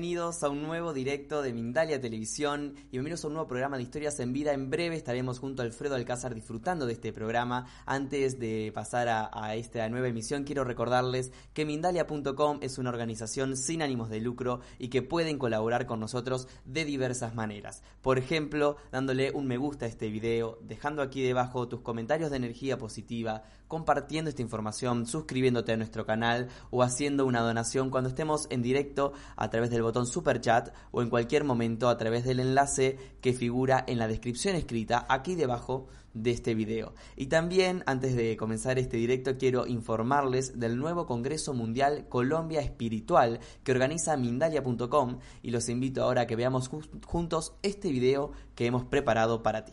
Muy a un nuevo directo de Mindalia Televisión y bienvenidos a un nuevo programa de historias en vida. En breve estaremos junto a Alfredo Alcázar disfrutando de este programa. Antes de pasar a, esta nueva emisión, quiero recordarles que Mindalia.com es una organización sin ánimos de lucro y que pueden colaborar con nosotros de diversas maneras. Por ejemplo, dándole un me gusta a este video, dejando aquí debajo tus comentarios de energía positiva, compartiendo esta información, suscribiéndote a nuestro canal o haciendo una donación cuando estemos en directo a través del botón super chat o en cualquier momento a través del enlace que figura en la descripción escrita aquí debajo de este video. Y también, antes de comenzar este directo, quiero informarles del nuevo Congreso Mundial Colombia Espiritual que organiza Mindalia.com y los invito ahora a que veamos juntos este video que hemos preparado para ti.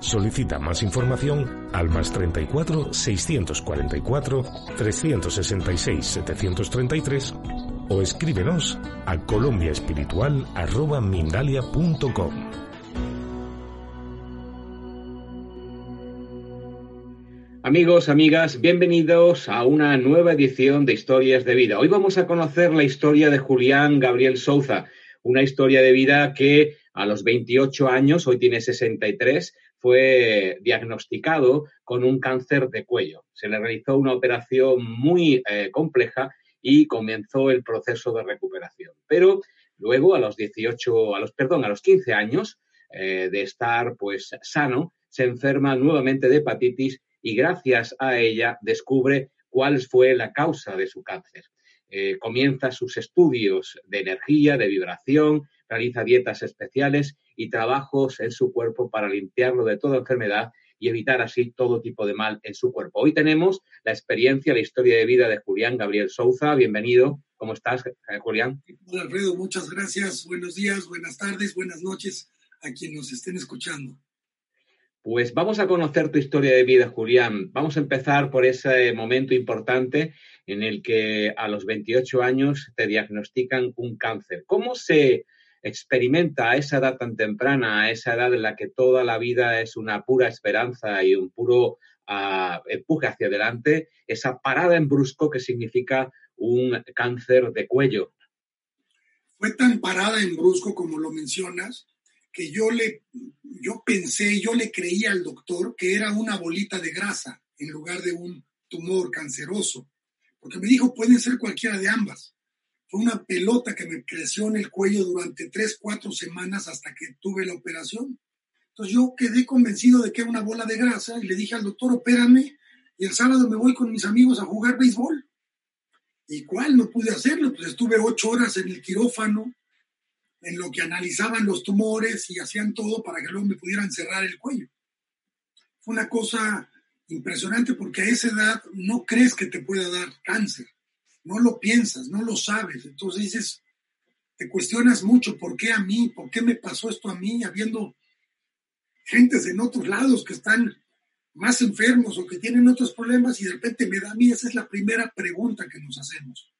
Solicita más información al más 34 644 366 733 o escríbenos a colombiaespiritual.mindalia.com. Amigos, amigas, bienvenidos a una nueva edición de Historias de Vida. Hoy vamos a conocer la historia de Julián Gabriel Souza, una historia de vida que a los 28 años, hoy tiene 63, fue diagnosticado con un cáncer de cuello. Se le realizó una operación muy eh, compleja y comenzó el proceso de recuperación. Pero luego, a los 18, a los, perdón, a los 15 años eh, de estar pues sano, se enferma nuevamente de hepatitis y gracias a ella descubre cuál fue la causa de su cáncer. Eh, comienza sus estudios de energía, de vibración, realiza dietas especiales y trabajos en su cuerpo para limpiarlo de toda enfermedad y evitar así todo tipo de mal en su cuerpo. Hoy tenemos la experiencia, la historia de vida de Julián Gabriel Souza. Bienvenido. ¿Cómo estás, eh, Julián? Hola, Alfredo. Muchas gracias. Buenos días, buenas tardes, buenas noches a quienes nos estén escuchando. Pues vamos a conocer tu historia de vida, Julián. Vamos a empezar por ese momento importante en el que a los 28 años te diagnostican un cáncer. ¿Cómo se experimenta a esa edad tan temprana, a esa edad en la que toda la vida es una pura esperanza y un puro uh, empuje hacia adelante, esa parada en brusco que significa un cáncer de cuello. Fue tan parada en brusco como lo mencionas, que yo le, yo pensé, yo le creía al doctor que era una bolita de grasa en lugar de un tumor canceroso, porque me dijo pueden ser cualquiera de ambas. Fue una pelota que me creció en el cuello durante tres, cuatro semanas hasta que tuve la operación. Entonces yo quedé convencido de que era una bola de grasa y le dije al doctor, opérame y el sábado me voy con mis amigos a jugar béisbol. ¿Y cuál? No pude hacerlo. Pues estuve ocho horas en el quirófano, en lo que analizaban los tumores y hacían todo para que luego me pudieran cerrar el cuello. Fue una cosa impresionante porque a esa edad no crees que te pueda dar cáncer no lo piensas, no lo sabes. Entonces dices, te cuestionas mucho, ¿por qué a mí? ¿Por qué me pasó esto a mí? Habiendo gentes en otros lados que están más enfermos o que tienen otros problemas y de repente me da a mí, esa es la primera pregunta que nos hacemos.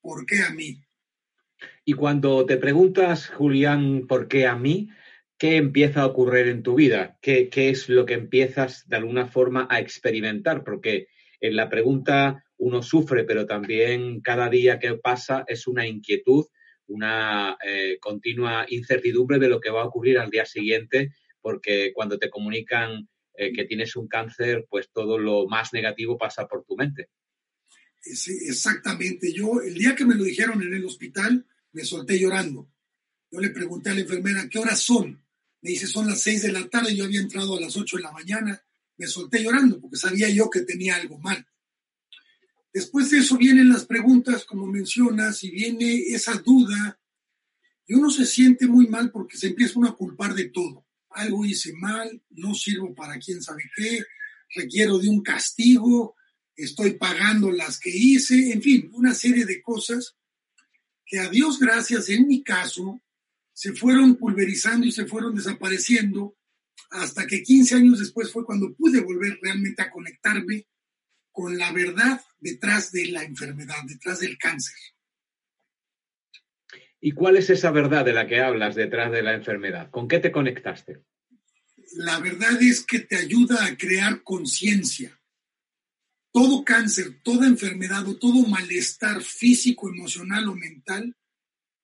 ¿Por qué a mí? Y cuando te preguntas, Julián, ¿por qué a mí? ¿Qué empieza a ocurrir en tu vida? ¿Qué, qué es lo que empiezas de alguna forma a experimentar? Porque en la pregunta uno sufre, pero también cada día que pasa es una inquietud, una eh, continua incertidumbre de lo que va a ocurrir al día siguiente, porque cuando te comunican eh, que tienes un cáncer, pues todo lo más negativo pasa por tu mente. Sí, exactamente. Yo, el día que me lo dijeron en el hospital, me solté llorando. Yo le pregunté a la enfermera, ¿qué horas son? Me dice, son las seis de la tarde, yo había entrado a las ocho de la mañana. Me solté llorando porque sabía yo que tenía algo mal. Después de eso vienen las preguntas, como mencionas, y viene esa duda, y uno se siente muy mal porque se empieza a culpar de todo. Algo hice mal, no sirvo para quién sabe qué, requiero de un castigo, estoy pagando las que hice, en fin, una serie de cosas que a Dios gracias, en mi caso, se fueron pulverizando y se fueron desapareciendo hasta que 15 años después fue cuando pude volver realmente a conectarme con la verdad detrás de la enfermedad, detrás del cáncer. ¿Y cuál es esa verdad de la que hablas detrás de la enfermedad? ¿Con qué te conectaste? La verdad es que te ayuda a crear conciencia. Todo cáncer, toda enfermedad o todo malestar físico, emocional o mental,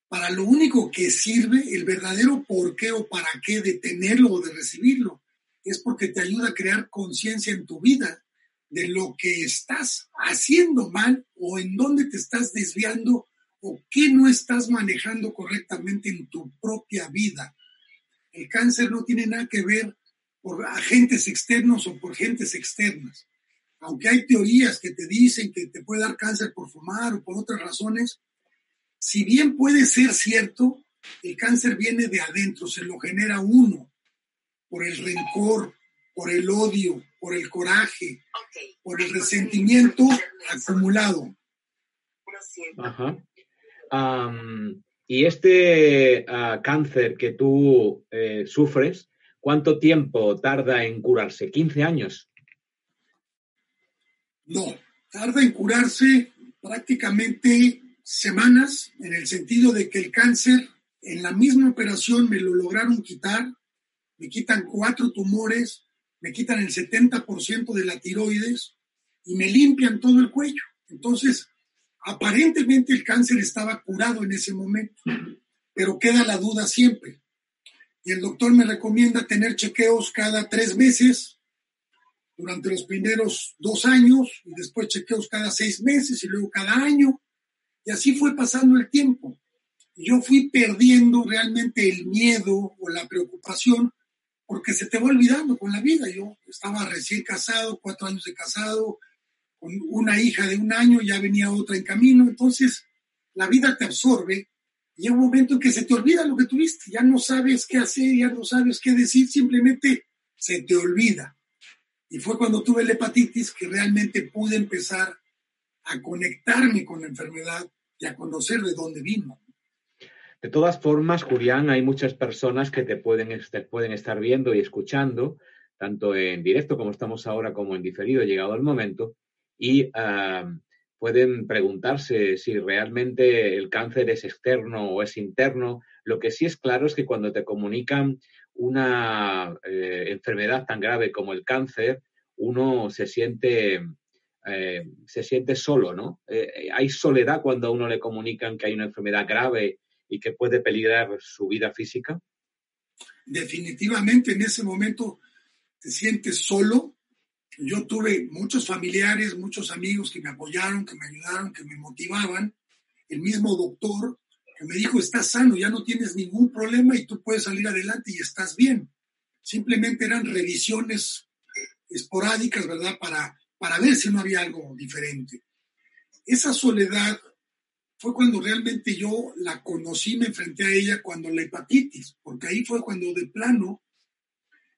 para lo único que sirve, el verdadero por qué o para qué de tenerlo o de recibirlo, es porque te ayuda a crear conciencia en tu vida de lo que estás haciendo mal o en dónde te estás desviando o qué no estás manejando correctamente en tu propia vida. El cáncer no tiene nada que ver por agentes externos o por gentes externas. Aunque hay teorías que te dicen que te puede dar cáncer por fumar o por otras razones, si bien puede ser cierto, el cáncer viene de adentro, se lo genera uno por el rencor, por el odio, por el coraje, por el resentimiento acumulado. Ajá. y este ah, cáncer que tú eh, sufres, ¿cuánto tiempo tarda en curarse? ¿15 años? No, tarda en curarse prácticamente semanas, en el sentido de que el cáncer en la misma operación me lo lograron quitar, me quitan cuatro tumores, me quitan el 70% de la tiroides y me limpian todo el cuello. Entonces, aparentemente el cáncer estaba curado en ese momento, pero queda la duda siempre. Y el doctor me recomienda tener chequeos cada tres meses durante los primeros dos años y después chequeos cada seis meses y luego cada año. Y así fue pasando el tiempo. Yo fui perdiendo realmente el miedo o la preocupación porque se te va olvidando con la vida. Yo estaba recién casado, cuatro años de casado, con una hija de un año, ya venía otra en camino, entonces la vida te absorbe y llega un momento en que se te olvida lo que tuviste, ya no sabes qué hacer, ya no sabes qué decir, simplemente se te olvida. Y fue cuando tuve la hepatitis que realmente pude empezar a conectarme con la enfermedad y a conocer de dónde vino. De todas formas, Julián, hay muchas personas que te pueden, estar viendo y escuchando, tanto en directo como estamos ahora, como en diferido, llegado el momento, y ah, pueden preguntarse si realmente el cáncer es externo o es interno. Lo que sí es claro es que cuando te comunican una eh, enfermedad tan grave como el cáncer, uno se siente, eh, se siente solo, ¿no? Eh, hay soledad cuando a uno le comunican que hay una enfermedad grave y que puede peligrar su vida física? Definitivamente en ese momento te sientes solo. Yo tuve muchos familiares, muchos amigos que me apoyaron, que me ayudaron, que me motivaban. El mismo doctor que me dijo, estás sano, ya no tienes ningún problema y tú puedes salir adelante y estás bien. Simplemente eran revisiones esporádicas, ¿verdad? Para, para ver si no había algo diferente. Esa soledad fue cuando realmente yo la conocí, me enfrenté a ella cuando la hepatitis, porque ahí fue cuando de plano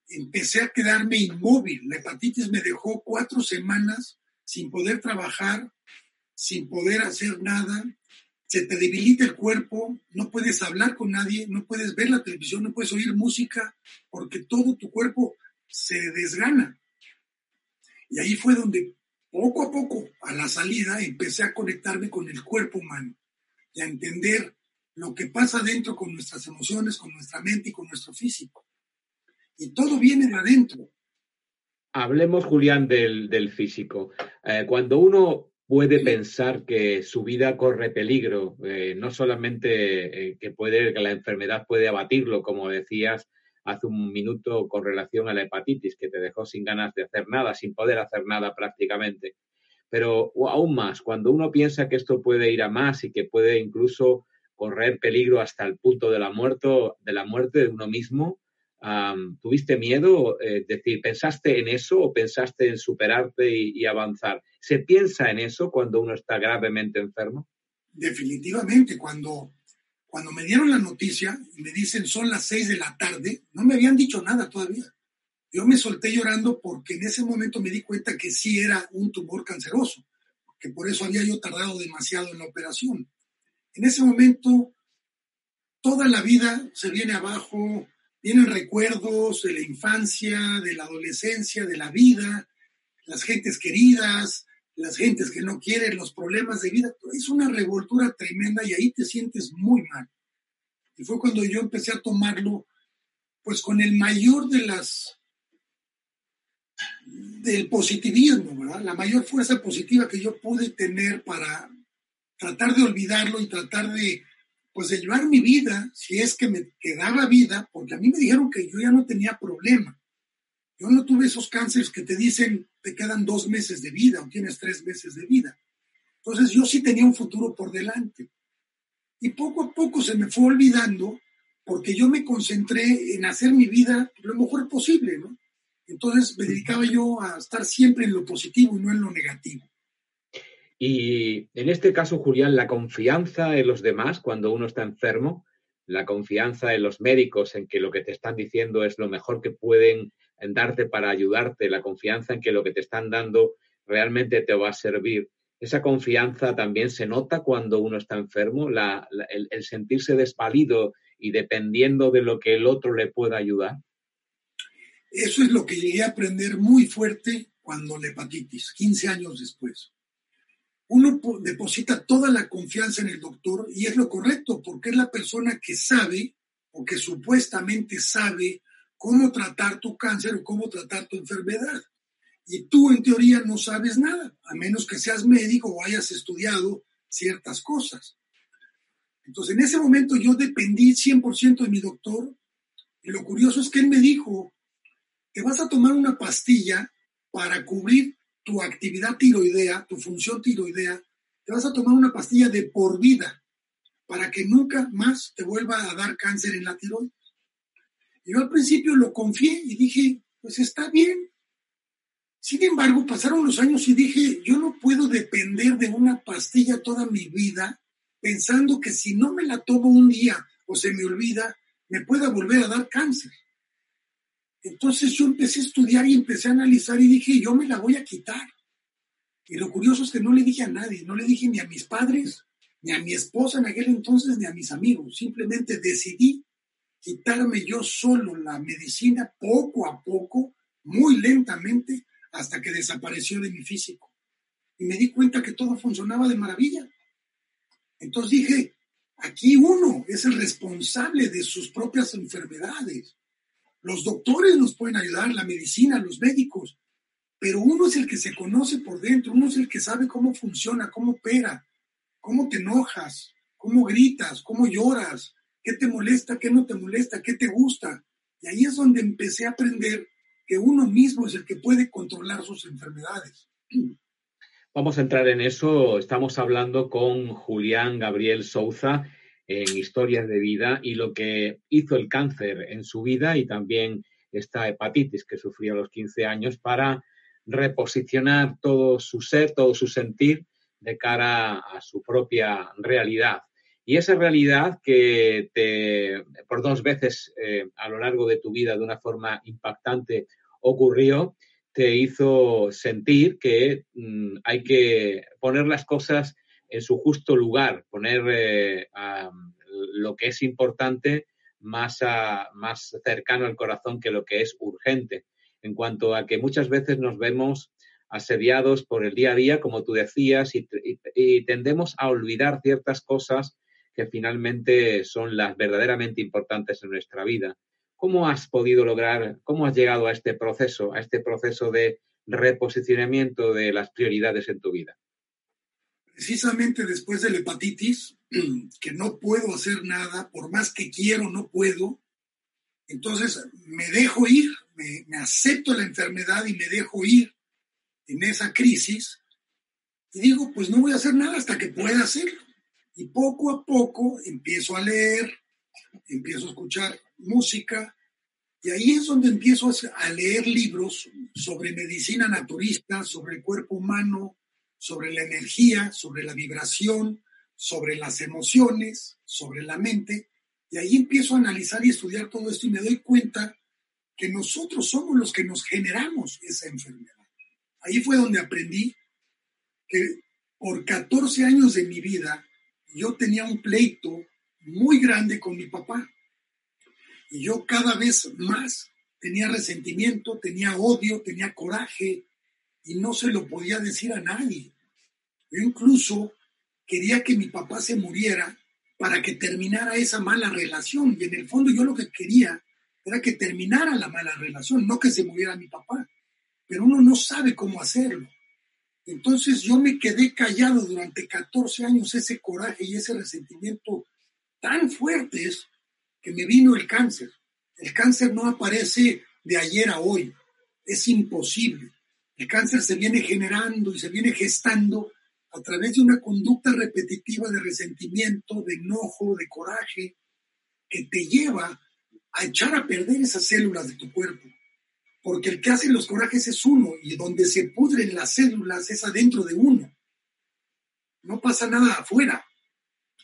empecé a quedarme inmóvil. La hepatitis me dejó cuatro semanas sin poder trabajar, sin poder hacer nada. Se te debilita el cuerpo, no puedes hablar con nadie, no puedes ver la televisión, no puedes oír música, porque todo tu cuerpo se desgana. Y ahí fue donde poco a poco, a la salida, empecé a conectarme con el cuerpo humano y a entender lo que pasa dentro con nuestras emociones, con nuestra mente y con nuestro físico. Y todo viene de adentro. Hablemos, Julián, del, físico. Eh, cuando uno puede pensar que su vida corre peligro, eh, no solamente eh, que, puede, que la enfermedad puede abatirlo, como decías, hace un minuto con relación a la hepatitis, que te dejó sin ganas de hacer nada, sin poder hacer nada prácticamente. Pero aún más, cuando uno piensa que esto puede ir a más y que puede incluso correr peligro hasta el punto de la, muerte, de, la muerte de uno mismo, ¿tuviste miedo? Es decir, ¿pensaste en eso o pensaste en superarte y avanzar? ¿Se piensa en eso cuando uno está gravemente enfermo? Definitivamente, cuando cuando me dieron la noticia y me dicen son las seis de la tarde, no me habían dicho nada todavía. Yo me solté llorando porque en ese momento me di cuenta que sí era un tumor canceroso, que por eso había yo tardado demasiado en la operación. En ese momento, toda la vida se viene abajo, vienen recuerdos de la infancia, de la adolescencia, de la vida, las gentes queridas, las gentes que no quieren, los problemas de vida. Es una revoltura tremenda y ahí te sientes muy mal. Y fue cuando yo empecé a tomarlo, pues con el mayor de las del positivismo, ¿verdad? La mayor fuerza positiva que yo pude tener para tratar de olvidarlo y tratar de, pues, de llevar mi vida, si es que me quedaba vida, porque a mí me dijeron que yo ya no tenía problema. Yo no tuve esos cánceres que te dicen te quedan dos meses de vida o tienes tres meses de vida. Entonces yo sí tenía un futuro por delante. Y poco a poco se me fue olvidando porque yo me concentré en hacer mi vida lo mejor posible. Entonces me dedicaba yo a estar siempre en lo positivo y no en lo negativo. Y en este caso, Julián, la confianza en los demás cuando uno está enfermo, la confianza en los médicos en que lo que te están diciendo es lo mejor que pueden darte para ayudarte, la confianza en que lo que te están dando realmente te va a servir. Esa confianza también se nota cuando uno está enfermo, el, el sentirse desvalido y dependiendo de lo que el otro le pueda ayudar. Eso es lo que llegué a aprender muy fuerte cuando la hepatitis, 15 años después. Uno deposita toda la confianza en el doctor y es lo correcto porque es la persona que sabe o que supuestamente sabe cómo tratar tu cáncer o cómo tratar tu enfermedad. Y tú en teoría no sabes nada, a menos que seas médico o hayas estudiado ciertas cosas. Entonces, en ese momento yo dependí 100% de mi doctor y lo curioso es que él me dijo, te vas a tomar una pastilla para cubrir tu actividad tiroidea, tu función tiroidea, te vas a tomar una pastilla de por vida para que nunca más te vuelva a dar cáncer en la tiroides. Yo al principio lo confié y dije, pues está bien. Sin embargo, pasaron los años y dije, yo no puedo depender de una pastilla toda mi vida pensando que si no me la tomo un día o se me olvida, me pueda volver a dar cáncer. Entonces yo empecé a estudiar y empecé a analizar y dije, yo me la voy a quitar. Y lo curioso es que no le dije a nadie, no le dije ni a mis padres, ni a mi esposa en aquel entonces, ni a mis amigos. Simplemente decidí quitarme yo solo la medicina poco a poco, muy lentamente, hasta que desapareció de mi físico. Y me di cuenta que todo funcionaba de maravilla. Entonces dije, aquí uno es el responsable de sus propias enfermedades. Los doctores nos pueden ayudar, la medicina, los médicos, pero uno es el que se conoce por dentro, uno es el que sabe cómo funciona, cómo opera, cómo te enojas, cómo gritas, cómo lloras, qué te molesta, qué no te molesta, qué te gusta. Y ahí es donde empecé a aprender que uno mismo es el que puede controlar sus enfermedades. Vamos a entrar en eso. Estamos hablando con Julián Gabriel Souza en Historias de Vida y lo que hizo el cáncer en su vida y también esta hepatitis que sufrió a los 15 años para reposicionar todo su ser, todo su sentir de cara a su propia realidad. Y esa realidad que te, por dos veces eh, a lo largo de tu vida de una forma impactante ocurrió, te hizo sentir que mm, hay que poner las cosas en su justo lugar, poner eh, lo que es importante más, más cercano al corazón que lo que es urgente, en cuanto a que muchas veces nos vemos asediados por el día a día, como tú decías, y, y tendemos a olvidar ciertas cosas que finalmente son las verdaderamente importantes en nuestra vida. ¿Cómo has podido lograr, cómo has llegado a este proceso, a este proceso de reposicionamiento de las prioridades en tu vida? precisamente después de la hepatitis, que no puedo hacer nada, por más que quiero, no puedo. Entonces me dejo ir, me, acepto la enfermedad y me dejo ir en esa crisis. Y digo, pues no voy a hacer nada hasta que pueda hacerlo. Y poco a poco empiezo a leer, empiezo a escuchar música, y ahí es donde empiezo a leer libros sobre medicina naturista, sobre el cuerpo humano, sobre la energía, sobre la vibración, sobre las emociones, sobre la mente, y ahí empiezo a analizar y estudiar todo esto y me doy cuenta que nosotros somos los que nos generamos esa enfermedad. Ahí fue donde aprendí que por 14 años de mi vida yo tenía un pleito muy grande con mi papá. Y yo cada vez más tenía resentimiento, tenía odio, tenía coraje y no se lo podía decir a nadie. Yo incluso quería que mi papá se muriera para que terminara esa mala relación. Y en el fondo yo lo que quería era que terminara la mala relación, no que se muriera mi papá. Pero uno no sabe cómo hacerlo. Entonces yo me quedé callado durante 14 años, ese coraje y ese resentimiento tan fuertes que me vino el cáncer. El cáncer no aparece de ayer a hoy, es imposible. El cáncer se viene generando y se viene gestando a través de una conducta repetitiva de resentimiento, de enojo, de coraje, que te lleva a echar a perder esas células de tu cuerpo. Porque el que hace los corajes es uno y donde se pudren las células es adentro de uno. No pasa nada afuera.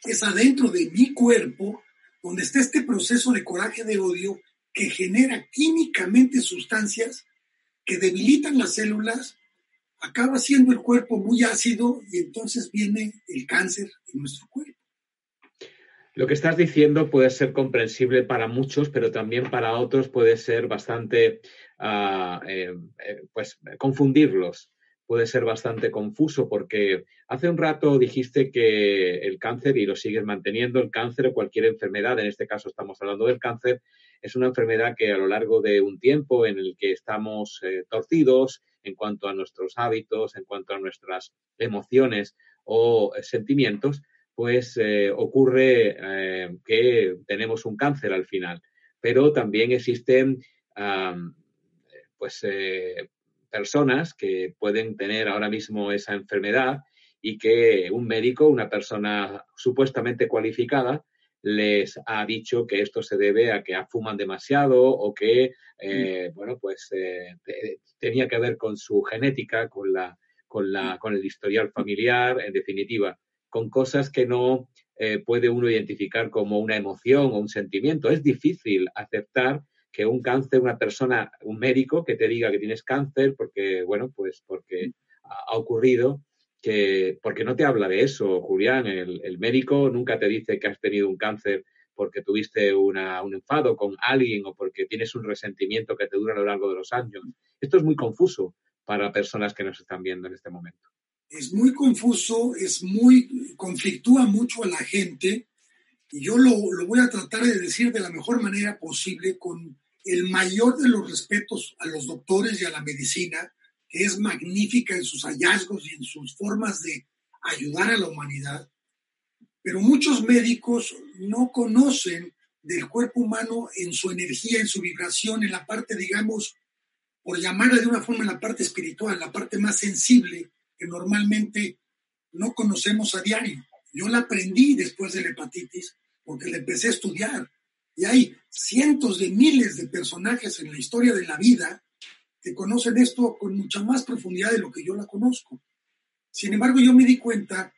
Es adentro de mi cuerpo donde está este proceso de coraje, de odio, que genera químicamente sustancias que debilitan las células acaba siendo el cuerpo muy ácido y entonces viene el cáncer en nuestro cuerpo. Lo que estás diciendo puede ser comprensible para muchos, pero también para otros puede ser bastante, eh, eh, pues, confundirlos. Puede ser bastante confuso porque hace un rato dijiste que el cáncer, y lo sigues manteniendo, el cáncer o cualquier enfermedad, en este caso estamos hablando del cáncer, es una enfermedad que a lo largo de un tiempo en el que estamos eh, torcidos, en cuanto a nuestros hábitos, en cuanto a nuestras emociones o sentimientos, pues ocurre que tenemos un cáncer al final. Pero también existen pues personas que pueden tener ahora mismo esa enfermedad y que un médico, una persona supuestamente cualificada, les ha dicho que esto se debe a que fuman demasiado o que, eh, bueno, pues eh, tenía que ver con su genética, con, la, con, la, con el historial familiar, en definitiva, con cosas que no eh, puede uno identificar como una emoción o un sentimiento. Es difícil aceptar que un cáncer, una persona, un médico que te diga que tienes cáncer porque, bueno, pues porque ha ocurrido, que, porque no te habla de eso, Julián, el, médico nunca te dice que has tenido un cáncer porque tuviste una, un enfado con alguien o porque tienes un resentimiento que te dura a lo largo de los años. Esto es muy confuso para personas que nos están viendo en este momento. Es muy confuso, es muy, conflictúa mucho a la gente y yo lo, lo voy a tratar de decir de la mejor manera posible con el mayor de los respetos a los doctores y a la medicina, que es magnífica en sus hallazgos y en sus formas de ayudar a la humanidad, pero muchos médicos no conocen del cuerpo humano en su energía, en su vibración, en la parte, digamos, por llamarla de una forma, en la parte espiritual, la parte más sensible que normalmente no conocemos a diario. Yo la aprendí después de la hepatitis porque la empecé a estudiar. Y hay cientos de miles de personajes en la historia de la vida que conocen esto con mucha más profundidad de lo que yo la conozco. Sin embargo, yo me di cuenta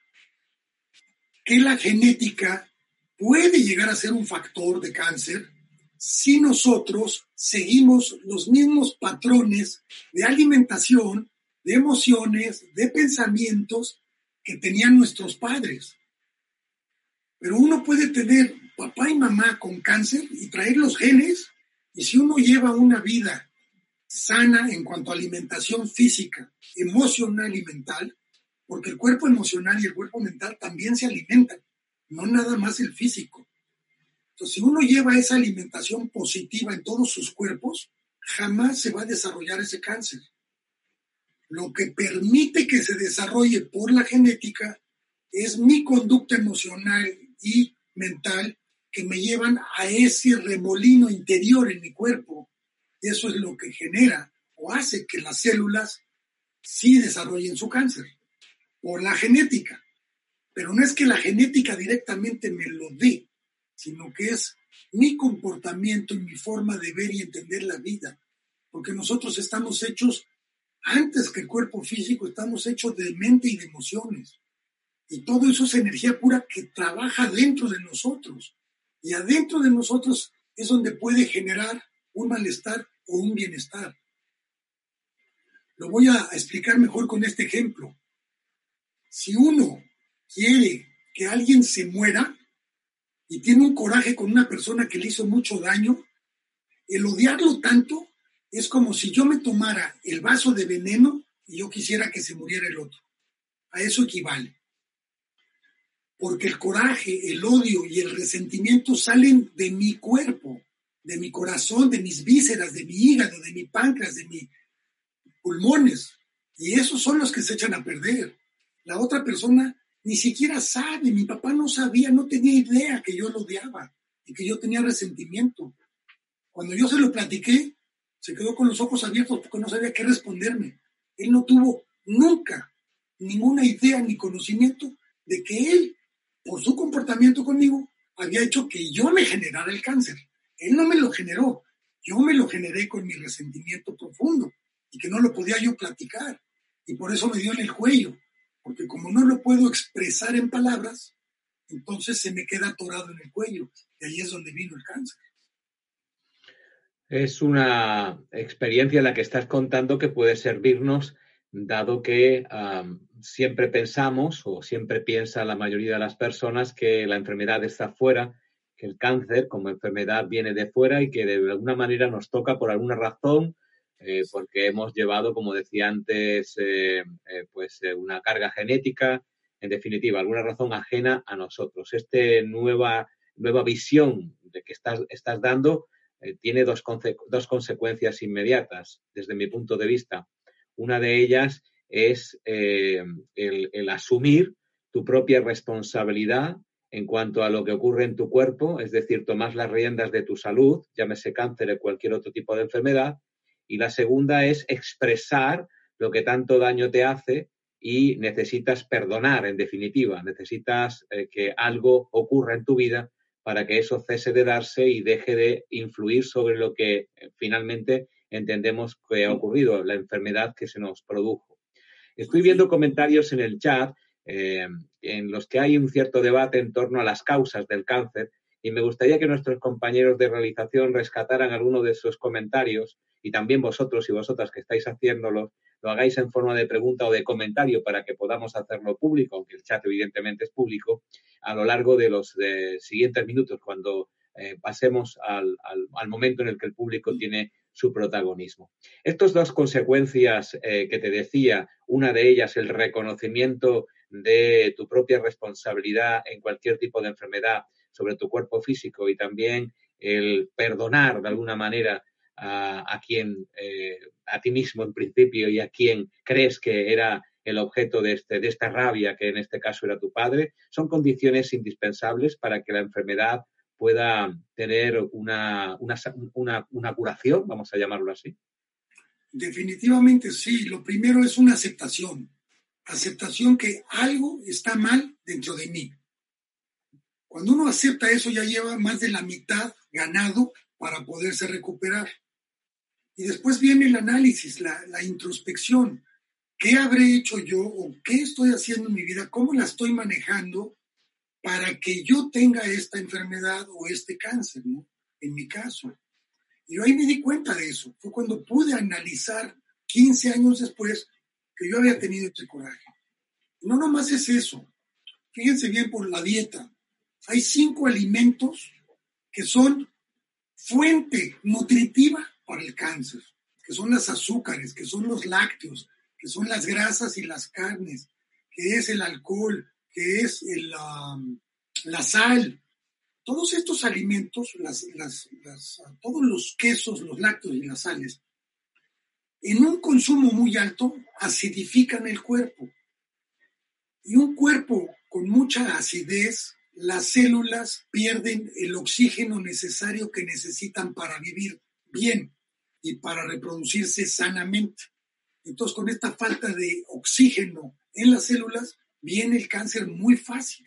que la genética puede llegar a ser un factor de cáncer si nosotros seguimos los mismos patrones de alimentación, de emociones, de pensamientos que tenían nuestros padres. Pero uno puede tener papá y mamá con cáncer y traer los genes, y si uno lleva una vida sana en cuanto a alimentación física, emocional y mental, porque el cuerpo emocional y el cuerpo mental también se alimentan, no nada más el físico. Entonces, si uno lleva esa alimentación positiva en todos sus cuerpos, jamás se va a desarrollar ese cáncer. Lo que permite que se desarrolle por la genética es mi conducta emocional y mental que me llevan a ese remolino interior en mi cuerpo eso es lo que genera o hace que las células sí desarrollen su cáncer, por la genética. Pero no es que la genética directamente me lo dé, sino que es mi comportamiento y mi forma de ver y entender la vida. Porque nosotros estamos hechos, antes que el cuerpo físico, estamos hechos de mente y de emociones. Y todo eso es energía pura que trabaja dentro de nosotros. Y adentro de nosotros es donde puede generar un malestar o un bienestar. Lo voy a explicar mejor con este ejemplo. Si uno quiere que alguien se muera y tiene un coraje con una persona que le hizo mucho daño, el odiarlo tanto es como si yo me tomara el vaso de veneno y yo quisiera que se muriera el otro. A eso equivale. Porque el coraje, el odio y el resentimiento salen de mi cuerpo, de mi corazón, de mis vísceras, de mi hígado, de mi páncreas, de mis pulmones. Y esos son los que se echan a perder. La otra persona ni siquiera sabe, mi papá no sabía, no tenía idea que yo lo odiaba y que yo tenía resentimiento. Cuando yo se lo platiqué, se quedó con los ojos abiertos porque no sabía qué responderme. Él no tuvo nunca ninguna idea ni conocimiento de que él, por su comportamiento conmigo, había hecho que yo me generara el cáncer. Él no me lo generó, yo me lo generé con mi resentimiento profundo y que no lo podía yo platicar. Y por eso me dio en el cuello, porque como no lo puedo expresar en palabras, entonces se me queda atorado en el cuello. Y ahí es donde vino el cáncer. Es una experiencia la que estás contando que puede servirnos, dado que siempre pensamos o siempre piensa la mayoría de las personas que la enfermedad está fuera, que el cáncer como enfermedad viene de fuera y que de alguna manera nos toca por alguna razón, eh, porque hemos llevado, como decía antes, eh, eh, pues una carga genética, en definitiva, alguna razón ajena a nosotros. Esta nueva, nueva visión de que estás, estás dando tiene dos, dos, consecuencias inmediatas desde mi punto de vista. Una de ellas es eh, el, asumir tu propia responsabilidad en cuanto a lo que ocurre en tu cuerpo, es decir, tomas las riendas de tu salud, llámese cáncer o cualquier otro tipo de enfermedad. Y la segunda es expresar lo que tanto daño te hace y necesitas perdonar, en definitiva, necesitas eh, que algo ocurra en tu vida para que eso cese de darse y deje de influir sobre lo que eh, finalmente entendemos que ha ocurrido, la enfermedad que se nos produjo. Estoy viendo comentarios en el chat eh, en los que hay un cierto debate en torno a las causas del cáncer y me gustaría que nuestros compañeros de realización rescataran alguno de esos comentarios y también vosotros y vosotras que estáis haciéndolo lo hagáis en forma de pregunta o de comentario para que podamos hacerlo público, aunque el chat evidentemente es público, a lo largo de los siguientes minutos, cuando eh, pasemos al, momento en el que el público tiene su protagonismo. Estas dos consecuencias eh, que te decía, una de ellas el reconocimiento de tu propia responsabilidad en cualquier tipo de enfermedad sobre tu cuerpo físico y también el perdonar de alguna manera a, quien, eh, a ti mismo en principio y a quien crees que era el objeto de, este, de esta rabia, que en este caso era tu padre, son condiciones indispensables para que la enfermedad pueda tener una, una, una, curación, vamos a llamarlo así. Definitivamente sí. Lo primero es una aceptación. Aceptación que algo está mal dentro de mí. Cuando uno acepta eso ya lleva más de la mitad ganado para poderse recuperar. Y después viene el análisis, la, introspección. ¿Qué habré hecho yo o qué estoy haciendo en mi vida? ¿Cómo la estoy manejando para que yo tenga esta enfermedad o este cáncer, ¿no? En mi caso. Y yo ahí me di cuenta de eso. Fue cuando pude analizar 15 años después que yo había tenido ese coraje. No nomás es eso. Fíjense bien por la dieta. Hay cinco alimentos que son fuente nutritiva para el cáncer, que son las azúcares, que son los lácteos, que son las grasas y las carnes, que es el alcohol, que es la sal. Todos estos alimentos, todos los quesos, los lácteos y las sales, en un consumo muy alto acidifican el cuerpo. Y un cuerpo con mucha acidez, las células pierden el oxígeno necesario que necesitan para vivir bien y para reproducirse sanamente. Entonces, con esta falta de oxígeno en las células, viene el cáncer muy fácil.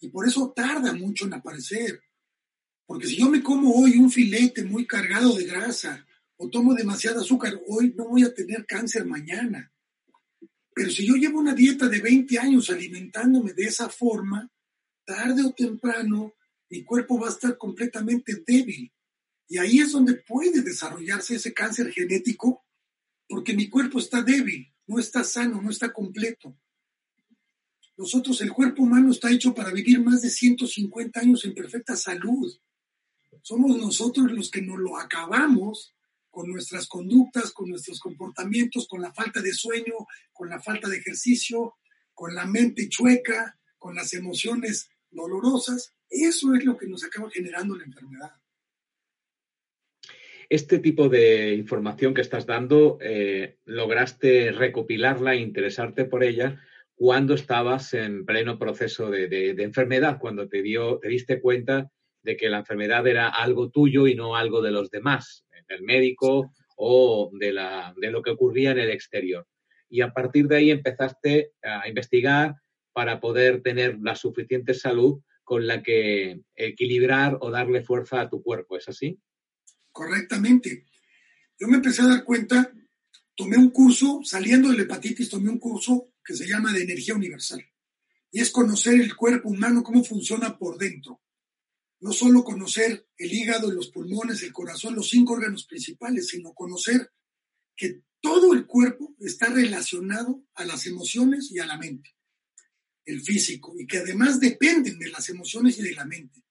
Y por eso tarda mucho en aparecer. Porque si yo me como hoy un filete muy cargado de grasa o tomo demasiado azúcar, hoy no voy a tener cáncer mañana. Pero si yo llevo una dieta de 20 años alimentándome de esa forma, tarde o temprano mi cuerpo va a estar completamente débil Y ahí es donde puede desarrollarse ese cáncer genético porque mi cuerpo está débil, no está sano, no está completo. Nosotros, el cuerpo humano está hecho para vivir más de 150 años en perfecta salud. Somos nosotros los que nos lo acabamos con nuestras conductas, con nuestros comportamientos, con la falta de sueño, con la falta de ejercicio, con la mente chueca, con las emociones dolorosas. Eso es lo que nos acaba generando la enfermedad. Este tipo de información que estás dando, eh, ¿lograste recopilarla e interesarte por ella cuando estabas en pleno proceso de, enfermedad, cuando te, dio, te diste cuenta de que la enfermedad era algo tuyo y no algo de los demás, del médico o de, la, de lo que ocurría en el exterior? Y a partir de ahí empezaste a investigar para poder tener la suficiente salud con la que equilibrar o darle fuerza a tu cuerpo, ¿es así? correctamente. Yo me empecé a dar cuenta, tomé un curso, saliendo de la hepatitis, tomé un curso que se llama de energía universal. Y es conocer el cuerpo humano, cómo funciona por dentro. No solo conocer el hígado, los pulmones, el corazón, los cinco órganos principales, sino conocer que todo el cuerpo está relacionado a las emociones y a la mente, el físico, y que además dependen de las emociones y de la mente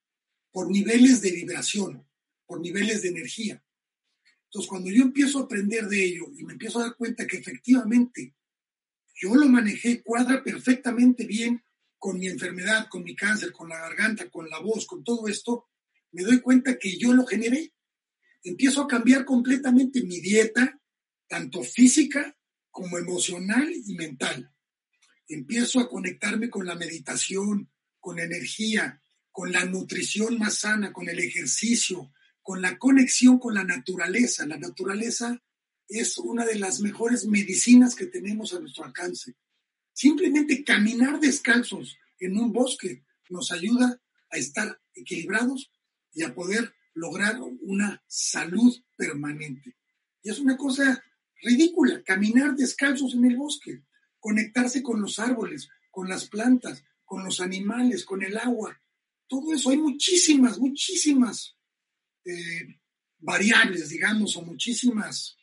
por niveles de vibración por niveles de energía. Entonces, cuando yo empiezo a aprender de ello y me empiezo a dar cuenta que efectivamente yo lo manejé, cuadra perfectamente bien con mi enfermedad, con mi cáncer, con la garganta, con la voz, con todo esto, me doy cuenta que yo lo generé. Empiezo a cambiar completamente mi dieta, tanto física como emocional y mental. Empiezo a conectarme con la meditación, con energía, con la nutrición más sana, con el ejercicio, con la conexión con la naturaleza. La naturaleza es una de las mejores medicinas que tenemos a nuestro alcance. Simplemente caminar descalzos en un bosque nos ayuda a estar equilibrados y a poder lograr una salud permanente. Y es una cosa ridícula, caminar descalzos en el bosque, conectarse con los árboles, con las plantas, con los animales, con el agua. Todo eso, hay muchísimas, muchísimas eh, variables, digamos, o muchísimas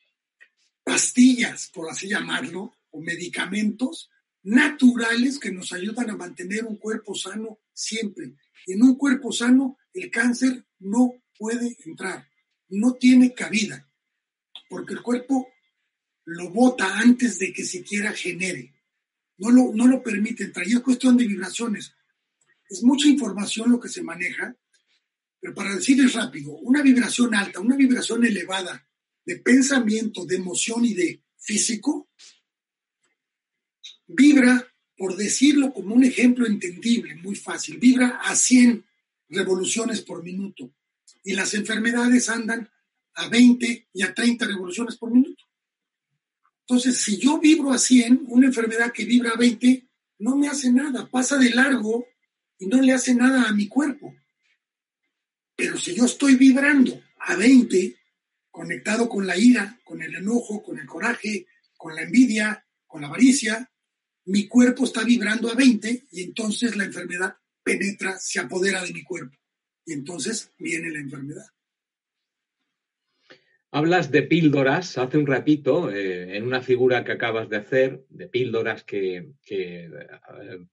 pastillas, por así llamarlo, o medicamentos naturales que nos ayudan a mantener un cuerpo sano siempre. En un cuerpo sano el cáncer no puede entrar, no tiene cabida, porque el cuerpo lo bota antes de que siquiera genere. No lo, no lo permite entrar. Y es cuestión de vibraciones. Es mucha información lo que se maneja pero para decirles rápido, una vibración alta, una vibración elevada de pensamiento, de emoción y de físico, vibra, por decirlo como un ejemplo entendible, muy fácil, vibra a 100 revoluciones por minuto. Y las enfermedades andan a 20 y a 30 revoluciones por minuto. Entonces, si yo vibro a 100, una enfermedad que vibra a 20 no me hace nada, pasa de largo y no le hace nada a mi cuerpo. Pero si yo estoy vibrando a 20, conectado con la ira, con el enojo, con el coraje, con la envidia, con la avaricia, mi cuerpo está vibrando a 20 y entonces la enfermedad penetra, se apodera de mi cuerpo. Y entonces viene la enfermedad. Hablas de píldoras hace un ratito, eh, en una figura que acabas de hacer, de píldoras que, eh,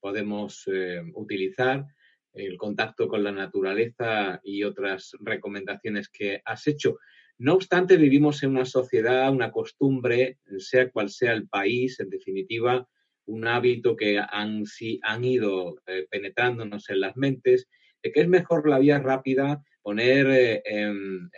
podemos eh, utilizar el contacto con la naturaleza y otras recomendaciones que has hecho. No obstante, vivimos en una sociedad, una costumbre, sea cual sea el país, en definitiva, un hábito que han, han ido eh, penetrándonos en las mentes, de que es mejor la vía rápida, poner, eh, en,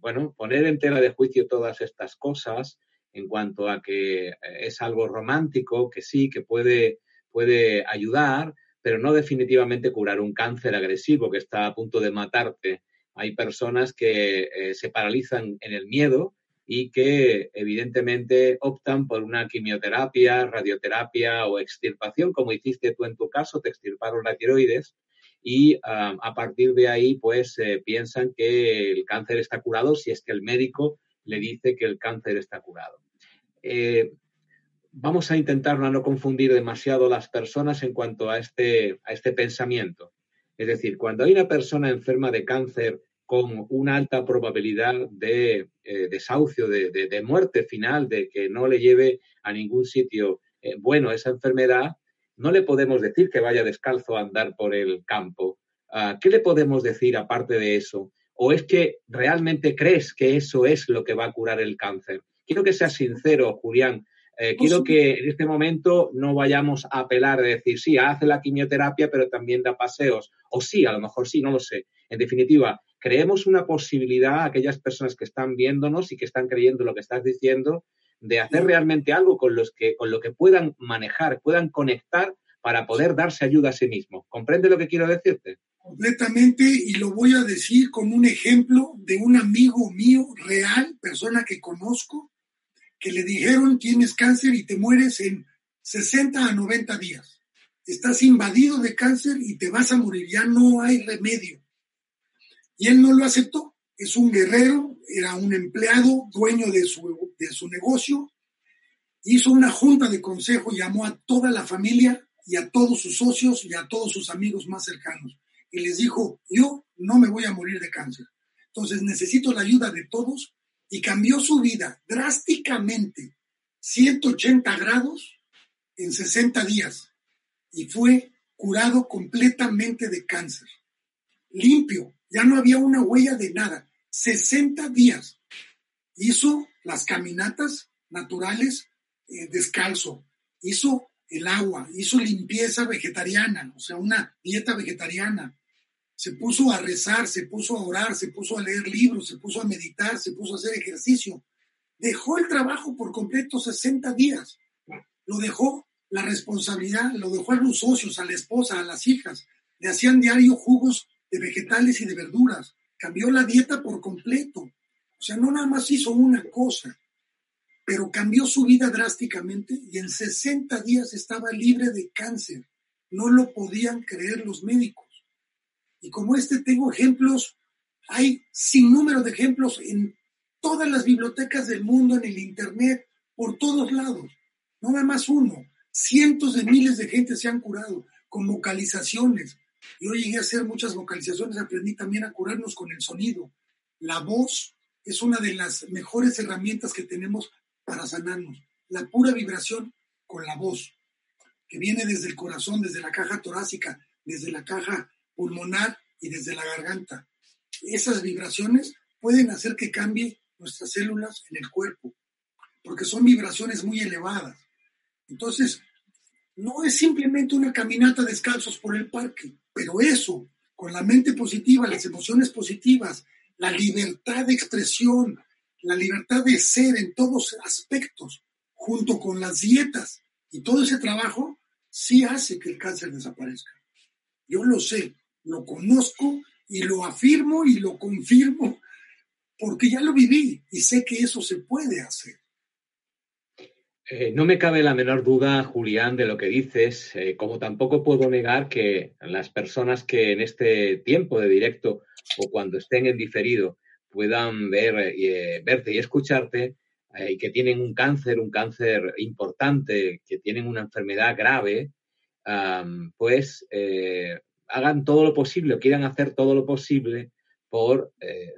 bueno, poner en tela de juicio todas estas cosas en cuanto a que eh, es algo romántico, que sí, que puede, puede ayudar, pero no definitivamente curar un cáncer agresivo que está a punto de matarte. Hay personas que eh, se paralizan en el miedo y que evidentemente optan por una quimioterapia, radioterapia o extirpación, como hiciste tú en tu caso, te extirparon la tiroides y ah, a partir de ahí pues eh, piensan que el cáncer está curado si es que el médico le dice que el cáncer está curado. Eh, vamos a intentar no confundir demasiado las personas en cuanto a este, a este pensamiento. Es decir, cuando hay una persona enferma de cáncer con una alta probabilidad de eh, desahucio, de, muerte final, de que no le lleve a ningún sitio eh, bueno esa enfermedad, no le podemos decir que vaya descalzo a andar por el campo. Ah, ¿Qué le podemos decir aparte de eso? ¿O es que realmente crees que eso es lo que va a curar el cáncer? Quiero que seas sincero, Julián. Eh, pues quiero que en este momento no vayamos a apelar a decir, sí, hace la quimioterapia, pero también da paseos. O sí, a lo mejor sí, no lo sé. En definitiva, creemos una posibilidad a aquellas personas que están viéndonos y que están creyendo lo que estás diciendo de hacer realmente algo con, los que, con lo que puedan manejar, puedan conectar para poder darse ayuda a sí mismo. ¿Comprende lo que quiero decirte? Completamente, y lo voy a decir con un ejemplo de un amigo mío real, persona que conozco, que le dijeron tienes cáncer y te mueres en 60 a 90 días. Estás invadido de cáncer y te vas a morir, ya no hay remedio. Y él no lo aceptó. Es un guerrero, era un empleado, dueño de su, de su negocio. Hizo una junta de consejo, llamó a toda la familia y a todos sus socios y a todos sus amigos más cercanos. Y les dijo, yo no me voy a morir de cáncer. Entonces necesito la ayuda de todos y cambió su vida drásticamente, 180 grados en 60 días. Y fue curado completamente de cáncer. Limpio, ya no había una huella de nada. 60 días. Hizo las caminatas naturales eh, descalzo, hizo el agua, hizo limpieza vegetariana, o sea, una dieta vegetariana. Se puso a rezar, se puso a orar, se puso a leer libros, se puso a meditar, se puso a hacer ejercicio. Dejó el trabajo por completo 60 días. Lo dejó la responsabilidad, lo dejó a los socios, a la esposa, a las hijas. Le hacían diario jugos de vegetales y de verduras. Cambió la dieta por completo. O sea, no nada más hizo una cosa, pero cambió su vida drásticamente y en 60 días estaba libre de cáncer. No lo podían creer los médicos. Y como este tengo ejemplos, hay sin número de ejemplos en todas las bibliotecas del mundo, en el Internet, por todos lados. No nada más uno. Cientos de miles de gente se han curado con vocalizaciones, yo llegué a hacer muchas vocalizaciones, aprendí también a curarnos con el sonido. La voz es una de las mejores herramientas que tenemos para sanarnos. La pura vibración con la voz, que viene desde el corazón, desde la caja torácica, desde la caja pulmonar y desde la garganta. Esas vibraciones pueden hacer que cambie nuestras células en el cuerpo, porque son vibraciones muy elevadas. Entonces, no es simplemente una caminata descalzos por el parque, pero eso, con la mente positiva, las emociones positivas, la libertad de expresión, la libertad de ser en todos aspectos, junto con las dietas y todo ese trabajo, sí hace que el cáncer desaparezca. Yo lo sé, lo conozco y lo afirmo y lo confirmo porque ya lo viví y sé que eso se puede hacer. Eh, no me cabe la menor duda, Julián, de lo que dices, eh, como tampoco puedo negar que las personas que en este tiempo de directo o cuando estén en diferido puedan ver, eh, verte y escucharte y que tienen un cáncer, un cáncer importante, que tienen una enfermedad grave, pues hagan todo lo posible quieran hacer todo lo posible por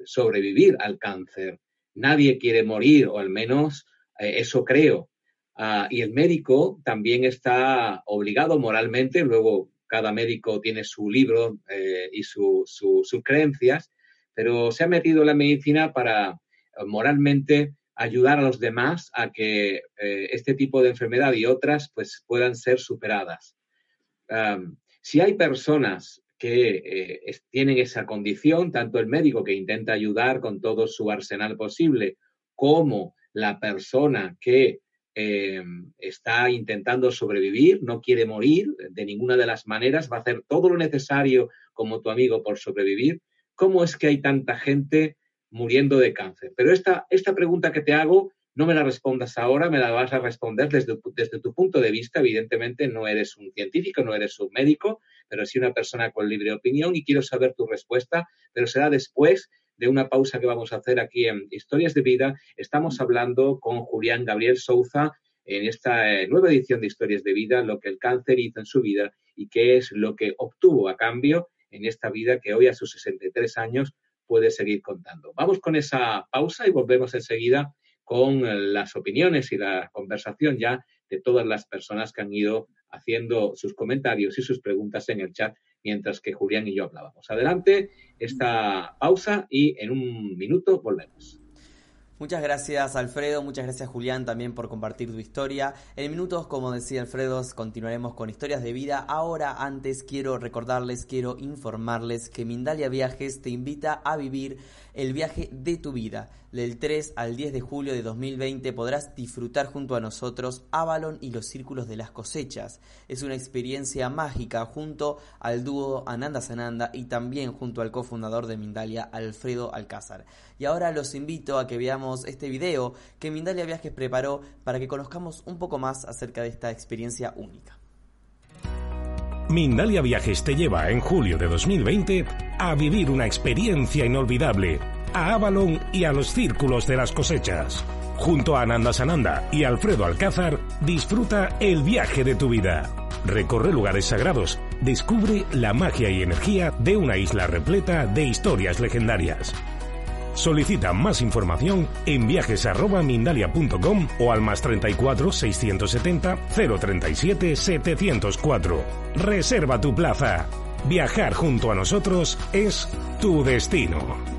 sobrevivir al cáncer. Nadie quiere morir, o al menos eso creo. Ah, y el médico también está obligado moralmente, luego cada médico tiene su libro eh, y sus creencias, pero se ha metido en la medicina para eh, moralmente ayudar a los demás a que eh, este tipo de enfermedad y otras pues puedan ser superadas. Si hay personas que tienen esa condición, tanto el médico que intenta ayudar con todo su arsenal posible, como la persona que eh, está intentando sobrevivir, no quiere morir de ninguna de las maneras, va a hacer todo lo necesario como tu amigo por sobrevivir. ¿Cómo es que hay tanta gente muriendo de cáncer? Pero esta, esta pregunta que te hago, no me la respondas ahora, me la vas a responder desde, tu punto de vista. Evidentemente no eres un científico, no eres un médico, pero sí una persona con libre opinión y quiero saber tu respuesta, pero será después de una pausa que vamos a hacer aquí en Historias de Vida. Estamos hablando con Julián Gabriel Souza en esta eh, nueva edición de Historias de Vida, lo que el cáncer hizo en su vida y qué es lo que obtuvo a cambio en esta vida que hoy a sus 63 años puede seguir contando. Vamos con esa pausa y volvemos enseguida con eh, las opiniones y la conversación ya de todas las personas que han ido haciendo sus comentarios y sus preguntas en el chat mientras que Julián y yo hablábamos. Adelante esta pausa y en un minuto volvemos. Muchas gracias Alfredo, muchas gracias Julián también por compartir tu historia. En minutos, como decía Alfredo, continuaremos con historias de vida. Ahora, antes quiero recordarles, quiero informarles que Mindalia Viajes te invita a vivir el viaje de tu vida. Del 3 al 10 de julio de 2020 podrás disfrutar junto a nosotros Avalon y los círculos de las cosechas. Es una experiencia mágica junto al dúo Ananda Sananda y también junto al cofundador de Mindalia, Alfredo Alcázar. Y ahora los invito a que veamos este video que Mindalia Viajes preparó para que conozcamos un poco más acerca de esta experiencia única. Mindalia Viajes te lleva en julio de 2020 a vivir una experiencia inolvidable a Avalon y a los círculos de las cosechas. Junto a Ananda Sananda y Alfredo Alcázar, disfruta el viaje de tu vida. Recorre lugares sagrados, descubre la magia y energía de una isla repleta de historias legendarias. Solicita más información en viajes@mindalia.com o al más 34 670 037 704. Reserva tu plaza. Viajar junto a nosotros es tu destino.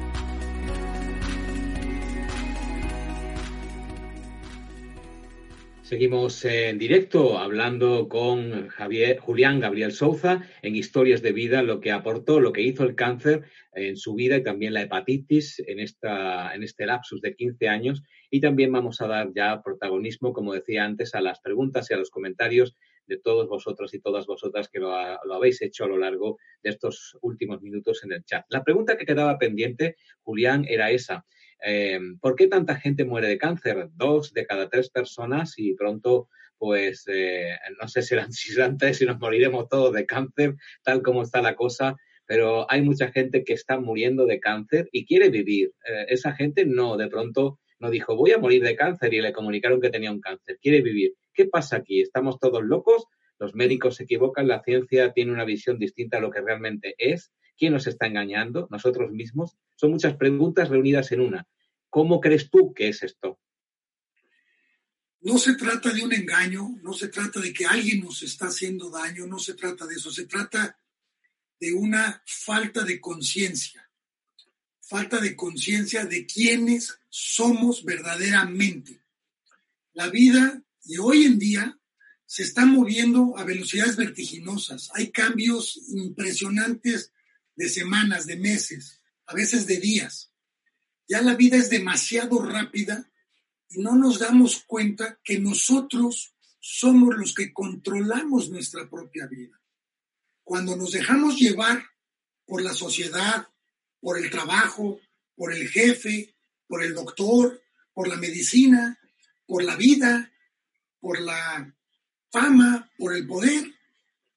Seguimos en directo hablando con Javier, Julián Gabriel Souza en Historias de Vida, lo que aportó, lo que hizo el cáncer en su vida y también la hepatitis en, esta, en este lapsus de 15 años. Y también vamos a dar ya protagonismo, como decía antes, a las preguntas y a los comentarios de todos vosotros y todas vosotras que lo, lo habéis hecho a lo largo de estos últimos minutos en el chat. La pregunta que quedaba pendiente, Julián, era esa. Eh, ¿Por qué tanta gente muere de cáncer? Dos de cada tres personas y pronto, pues, eh, no sé si serán antes si nos moriremos todos de cáncer, tal como está la cosa, pero hay mucha gente que está muriendo de cáncer y quiere vivir. Eh, esa gente no, de pronto no dijo, voy a morir de cáncer y le comunicaron que tenía un cáncer, quiere vivir. ¿Qué pasa aquí? ¿Estamos todos locos? Los médicos se equivocan, la ciencia tiene una visión distinta a lo que realmente es. ¿Quién nos está engañando? ¿Nosotros mismos? Son muchas preguntas reunidas en una. ¿Cómo crees tú que es esto? No se trata de un engaño, no se trata de que alguien nos está haciendo daño, no se trata de eso, se trata de una falta de conciencia, falta de conciencia de quiénes somos verdaderamente. La vida y hoy en día se está moviendo a velocidades vertiginosas. Hay cambios impresionantes de semanas, de meses, a veces de días. Ya la vida es demasiado rápida y no nos damos cuenta que nosotros somos los que controlamos nuestra propia vida. Cuando nos dejamos llevar por la sociedad, por el trabajo, por el jefe, por el doctor, por la medicina, por la vida, por la fama, por el poder,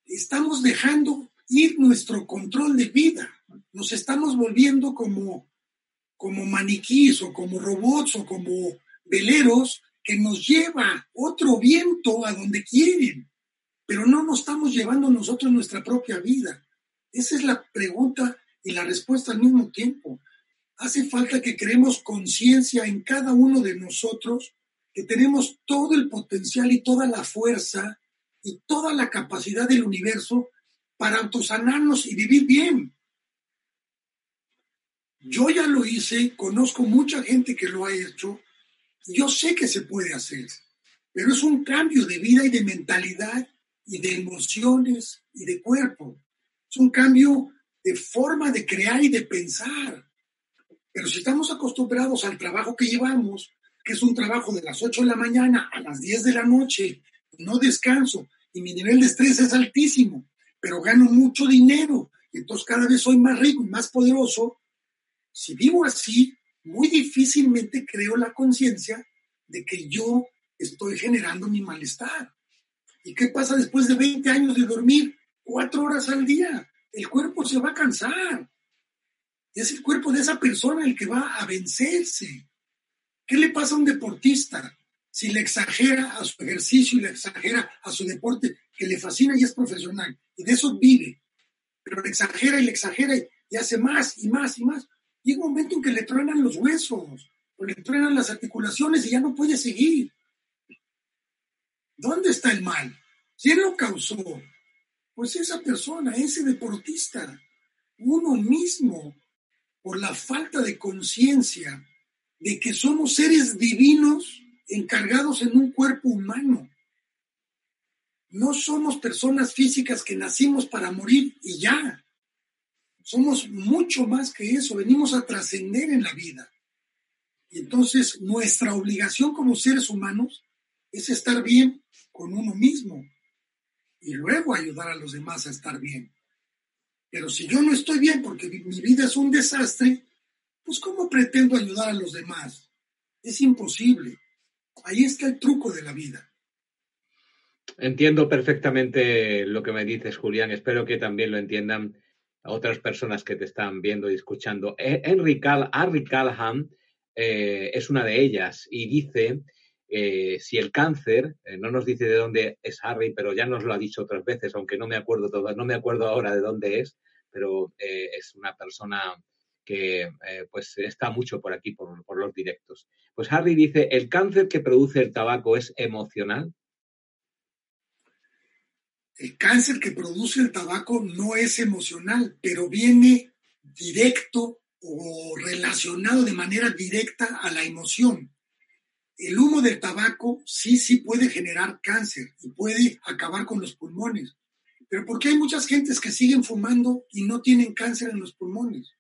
estamos dejando ir nuestro control de vida. Nos estamos volviendo como como maniquís o como robots o como veleros que nos lleva otro viento a donde quieren, pero no nos estamos llevando nosotros nuestra propia vida. Esa es la pregunta y la respuesta al mismo tiempo. Hace falta que creemos conciencia en cada uno de nosotros, que tenemos todo el potencial y toda la fuerza y toda la capacidad del universo para autosanarnos y vivir bien. Yo ya lo hice, conozco mucha gente que lo ha hecho, yo sé que se puede hacer, pero es un cambio de vida y de mentalidad y de emociones y de cuerpo. Es un cambio de forma de crear y de pensar. Pero si estamos acostumbrados al trabajo que llevamos, que es un trabajo de las 8 de la mañana a las 10 de la noche, no descanso y mi nivel de estrés es altísimo, pero gano mucho dinero, entonces cada vez soy más rico y más poderoso, si vivo así, muy difícilmente creo la conciencia de que yo estoy generando mi malestar. ¿Y qué pasa después de 20 años de dormir cuatro horas al día? El cuerpo se va a cansar. Es el cuerpo de esa persona el que va a vencerse. ¿Qué le pasa a un deportista si le exagera a su ejercicio y le exagera a su deporte que le fascina y es profesional? Y de eso vive. Pero le exagera y le exagera y hace más y más y más llega un momento en que le truenan los huesos, o le truenan las articulaciones y ya no puede seguir. ¿Dónde está el mal? ¿Quién lo causó? Pues esa persona, ese deportista, uno mismo, por la falta de conciencia de que somos seres divinos encargados en un cuerpo humano. No somos personas físicas que nacimos para morir y ya. Somos mucho más que eso, venimos a trascender en la vida. Y entonces nuestra obligación como seres humanos es estar bien con uno mismo y luego ayudar a los demás a estar bien. Pero si yo no estoy bien porque mi vida es un desastre, pues ¿cómo pretendo ayudar a los demás? Es imposible. Ahí está el truco de la vida. Entiendo perfectamente lo que me dices, Julián. Espero que también lo entiendan otras personas que te están viendo y escuchando. E, Henry, Callahan eh, es una de ellas y dice eh, si el cáncer, eh, no nos dice de dónde es Harry, pero ya nos lo ha dicho otras veces, aunque no me acuerdo todo, no me acuerdo ahora de dónde es, pero es una persona que eh, pues está mucho por aquí, por, los directos. Pues Harry dice, ¿el cáncer que produce el tabaco es emocional? El cáncer que produce el tabaco no es emocional, pero viene directo o relacionado de manera directa a la emoción. El humo del tabaco sí, sí puede generar cáncer y puede acabar con los pulmones. Pero ¿por qué hay muchas gentes que siguen fumando y no tienen cáncer en los pulmones?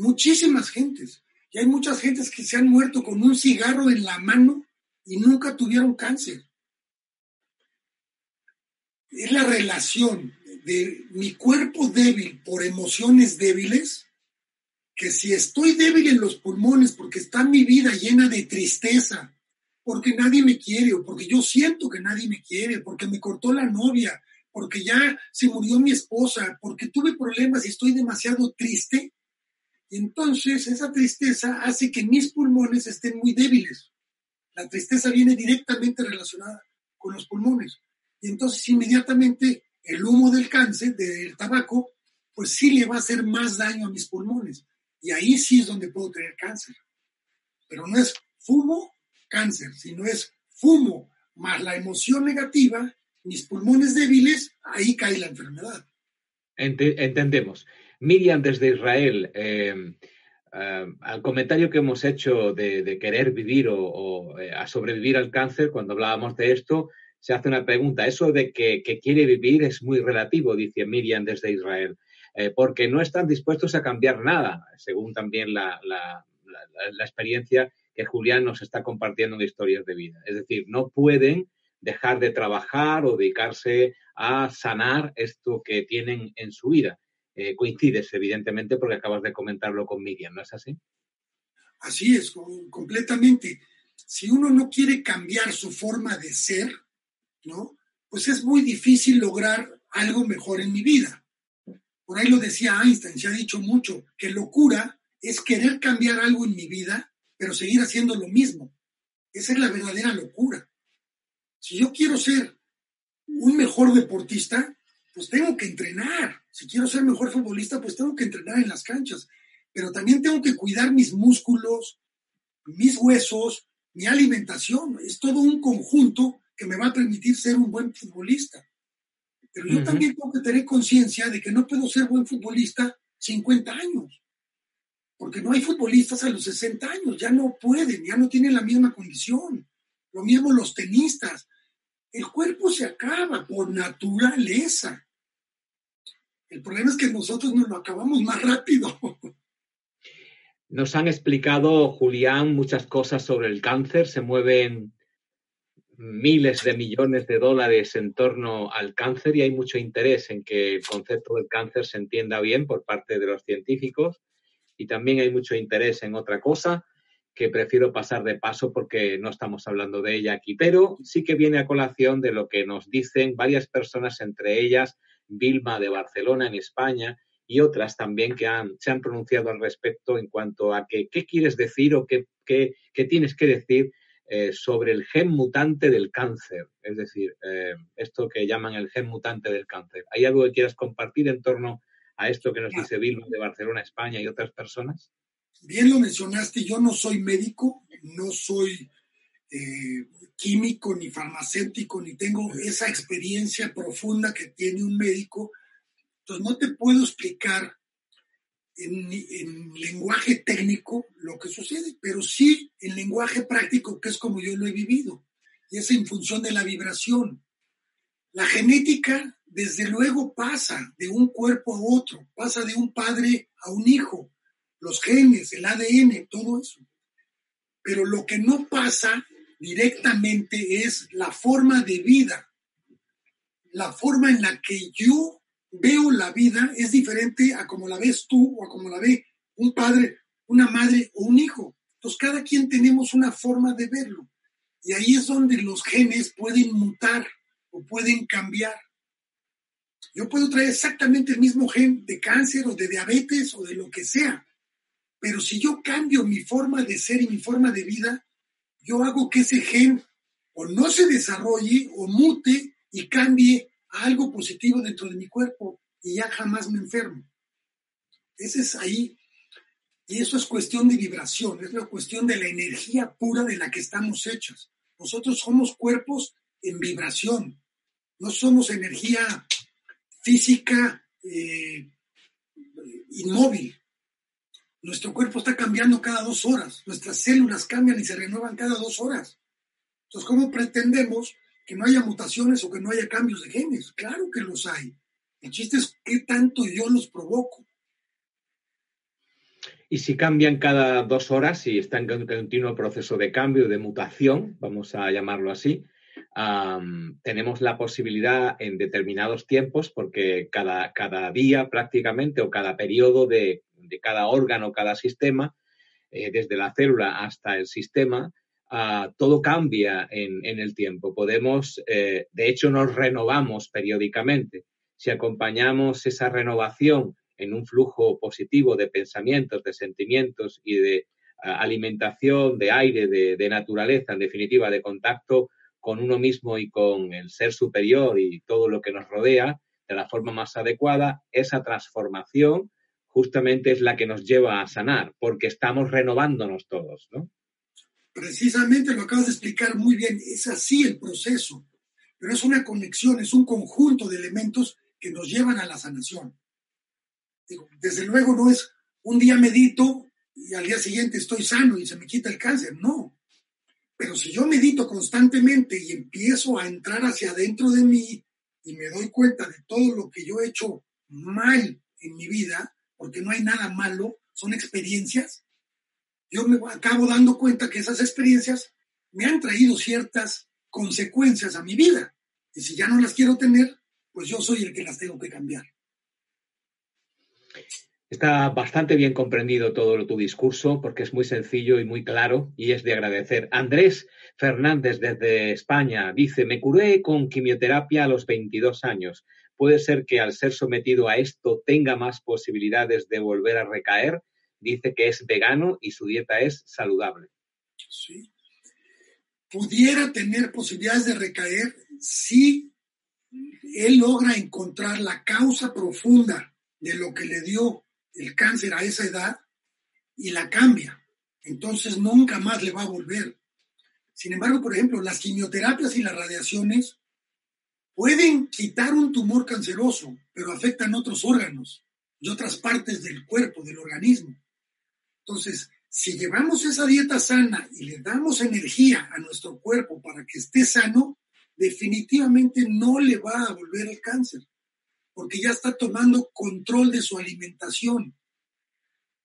muchísimas gentes. Y hay muchas gentes que se han muerto con un cigarro en la mano y nunca tuvieron cáncer. Es la relación de mi cuerpo débil por emociones débiles, que si estoy débil en los pulmones porque está mi vida llena de tristeza, porque nadie me quiere o porque yo siento que nadie me quiere, porque me cortó la novia, porque ya se murió mi esposa, porque tuve problemas y estoy demasiado triste, entonces esa tristeza hace que mis pulmones estén muy débiles. La tristeza viene directamente relacionada con los pulmones. Y entonces inmediatamente el humo del cáncer, del tabaco, pues sí le va a hacer más daño a mis pulmones. Y ahí sí es donde puedo tener cáncer. Pero no es fumo, cáncer, sino es fumo más la emoción negativa, mis pulmones débiles, ahí cae la enfermedad. Entendemos. Miriam desde Israel, eh, eh, al comentario que hemos hecho de, querer vivir o, eh, a sobrevivir al cáncer, cuando hablábamos de esto, se hace una pregunta. Eso de que, quiere vivir es muy relativo, dice Miriam desde Israel, porque no están dispuestos a cambiar nada, según también la experiencia que Julián nos está compartiendo en historias de vida. Es decir, no pueden dejar de trabajar o dedicarse a sanar esto que tienen en su vida. Eh, coincides, evidentemente, porque acabas de comentarlo con Miriam, ¿no es así? Así es, completamente. Si uno no quiere cambiar su forma de ser, ¿no? Pues es muy difícil lograr algo mejor en mi vida. Por ahí lo decía Einstein, se ha dicho mucho, que locura es querer cambiar algo en mi vida, pero seguir haciendo lo mismo. Esa es la verdadera locura. Si yo quiero ser un mejor deportista, pues tengo que entrenar. Si quiero ser mejor futbolista, pues tengo que entrenar en las canchas. Pero también tengo que cuidar mis músculos, mis huesos, mi alimentación. Es todo un conjunto que me va a permitir ser un buen futbolista. Pero yo también tengo que tener conciencia de que no puedo ser buen futbolista 50 años. Porque no hay futbolistas a los 60 años, ya no pueden, ya no tienen la misma condición. Lo mismo los tenistas, el cuerpo se acaba por naturaleza. El problema es que nosotros nos lo acabamos más rápido. Nos han explicado, Julián, muchas cosas sobre el cáncer. Se mueven miles de millones de dólares en torno al cáncer y hay mucho interés en que el concepto del cáncer se entienda bien por parte de los científicos y también hay mucho interés en otra cosa que prefiero pasar de paso porque no estamos hablando de ella aquí, pero sí que viene a colación de lo que nos dicen varias personas, entre ellas Vilma de Barcelona en España y otras también que han, se han pronunciado al respecto en cuanto a que, qué quieres decir o qué, qué, tienes que decir eh, sobre el gen mutante del cáncer, es decir, eh, esto que llaman el gen mutante del cáncer. ¿Hay algo que quieras compartir en torno a esto que nos dice Vilma de Barcelona, España y otras personas? Bien lo mencionaste, yo no soy médico, no soy eh, químico ni farmacéutico, ni tengo esa experiencia profunda que tiene un médico. Entonces no te puedo explicar en, lenguaje técnico lo que sucede, pero sí en lenguaje práctico, que es como yo lo he vivido, y es en función de la vibración. La genética, desde luego, pasa de un cuerpo a otro, pasa de un padre a un hijo, los genes, el ADN, todo eso. Pero lo que no pasa directamente es la forma de vida, la forma en la que yo veo la vida es diferente a como la ves tú o a como la ve un padre, una madre o un hijo. Entonces, cada quien tenemos una forma de verlo. Y ahí es donde los genes pueden mutar o pueden cambiar. Yo puedo traer exactamente el mismo gen de cáncer o de diabetes o de lo que sea. Pero si yo cambio mi forma de ser y mi forma de vida, yo hago que ese gen o no se desarrolle o mute y cambie algo positivo dentro de mi cuerpo y ya jamás me enfermo. Ese es ahí. Y eso es cuestión de vibración, es la cuestión de la energía pura de la que estamos hechos. Nosotros somos cuerpos en vibración, no somos energía física eh, inmóvil. Nuestro cuerpo está cambiando cada dos horas, nuestras células cambian y se renuevan cada dos horas. Entonces, ¿cómo pretendemos que no haya mutaciones o que no haya cambios de genes. Claro que los hay. El chiste es qué tanto yo los provoco. Y si cambian cada dos horas, si están en continuo proceso de cambio, de mutación, vamos a llamarlo así, tenemos la posibilidad en determinados tiempos, porque cada, cada día prácticamente o cada periodo de, cada órgano, cada sistema, eh, desde la célula hasta el sistema, todo cambia en, el tiempo. Podemos, eh, de hecho, nos renovamos periódicamente. Si acompañamos esa renovación en un flujo positivo de pensamientos, de sentimientos y de alimentación, de aire, de, naturaleza, en definitiva, de contacto con uno mismo y con el ser superior y todo lo que nos rodea de la forma más adecuada, esa transformación justamente es la que nos lleva a sanar, porque estamos renovándonos todos, ¿no? Precisamente lo acabas de explicar muy bien, es así el proceso, pero es una conexión, es un conjunto de elementos que nos llevan a la sanación. Desde luego no es un día medito y al día siguiente estoy sano y se me quita el cáncer, no. Pero si yo medito constantemente y empiezo a entrar hacia adentro de mí y me doy cuenta de todo lo que yo he hecho mal en mi vida, porque no hay nada malo, son experiencias, yo me acabo dando cuenta que esas experiencias me han traído ciertas consecuencias a mi vida. Y si ya no las quiero tener, pues yo soy el que las tengo que cambiar. Está bastante bien comprendido todo tu discurso porque es muy sencillo y muy claro y es de agradecer. Andrés Fernández desde España dice, me curé con quimioterapia a los 22 años. ¿Puede ser que al ser sometido a esto tenga más posibilidades de volver a recaer? Dice que es vegano y su dieta es saludable. Sí. Pudiera tener posibilidades de recaer si él logra encontrar la causa profunda de lo que le dio el cáncer a esa edad y la cambia. Entonces nunca más le va a volver. Sin embargo, por ejemplo, las quimioterapias y las radiaciones pueden quitar un tumor canceroso, pero afectan otros órganos y otras partes del cuerpo, del organismo. Entonces, si llevamos esa dieta sana y le damos energía a nuestro cuerpo para que esté sano, definitivamente no le va a volver el cáncer, porque ya está tomando control de su alimentación.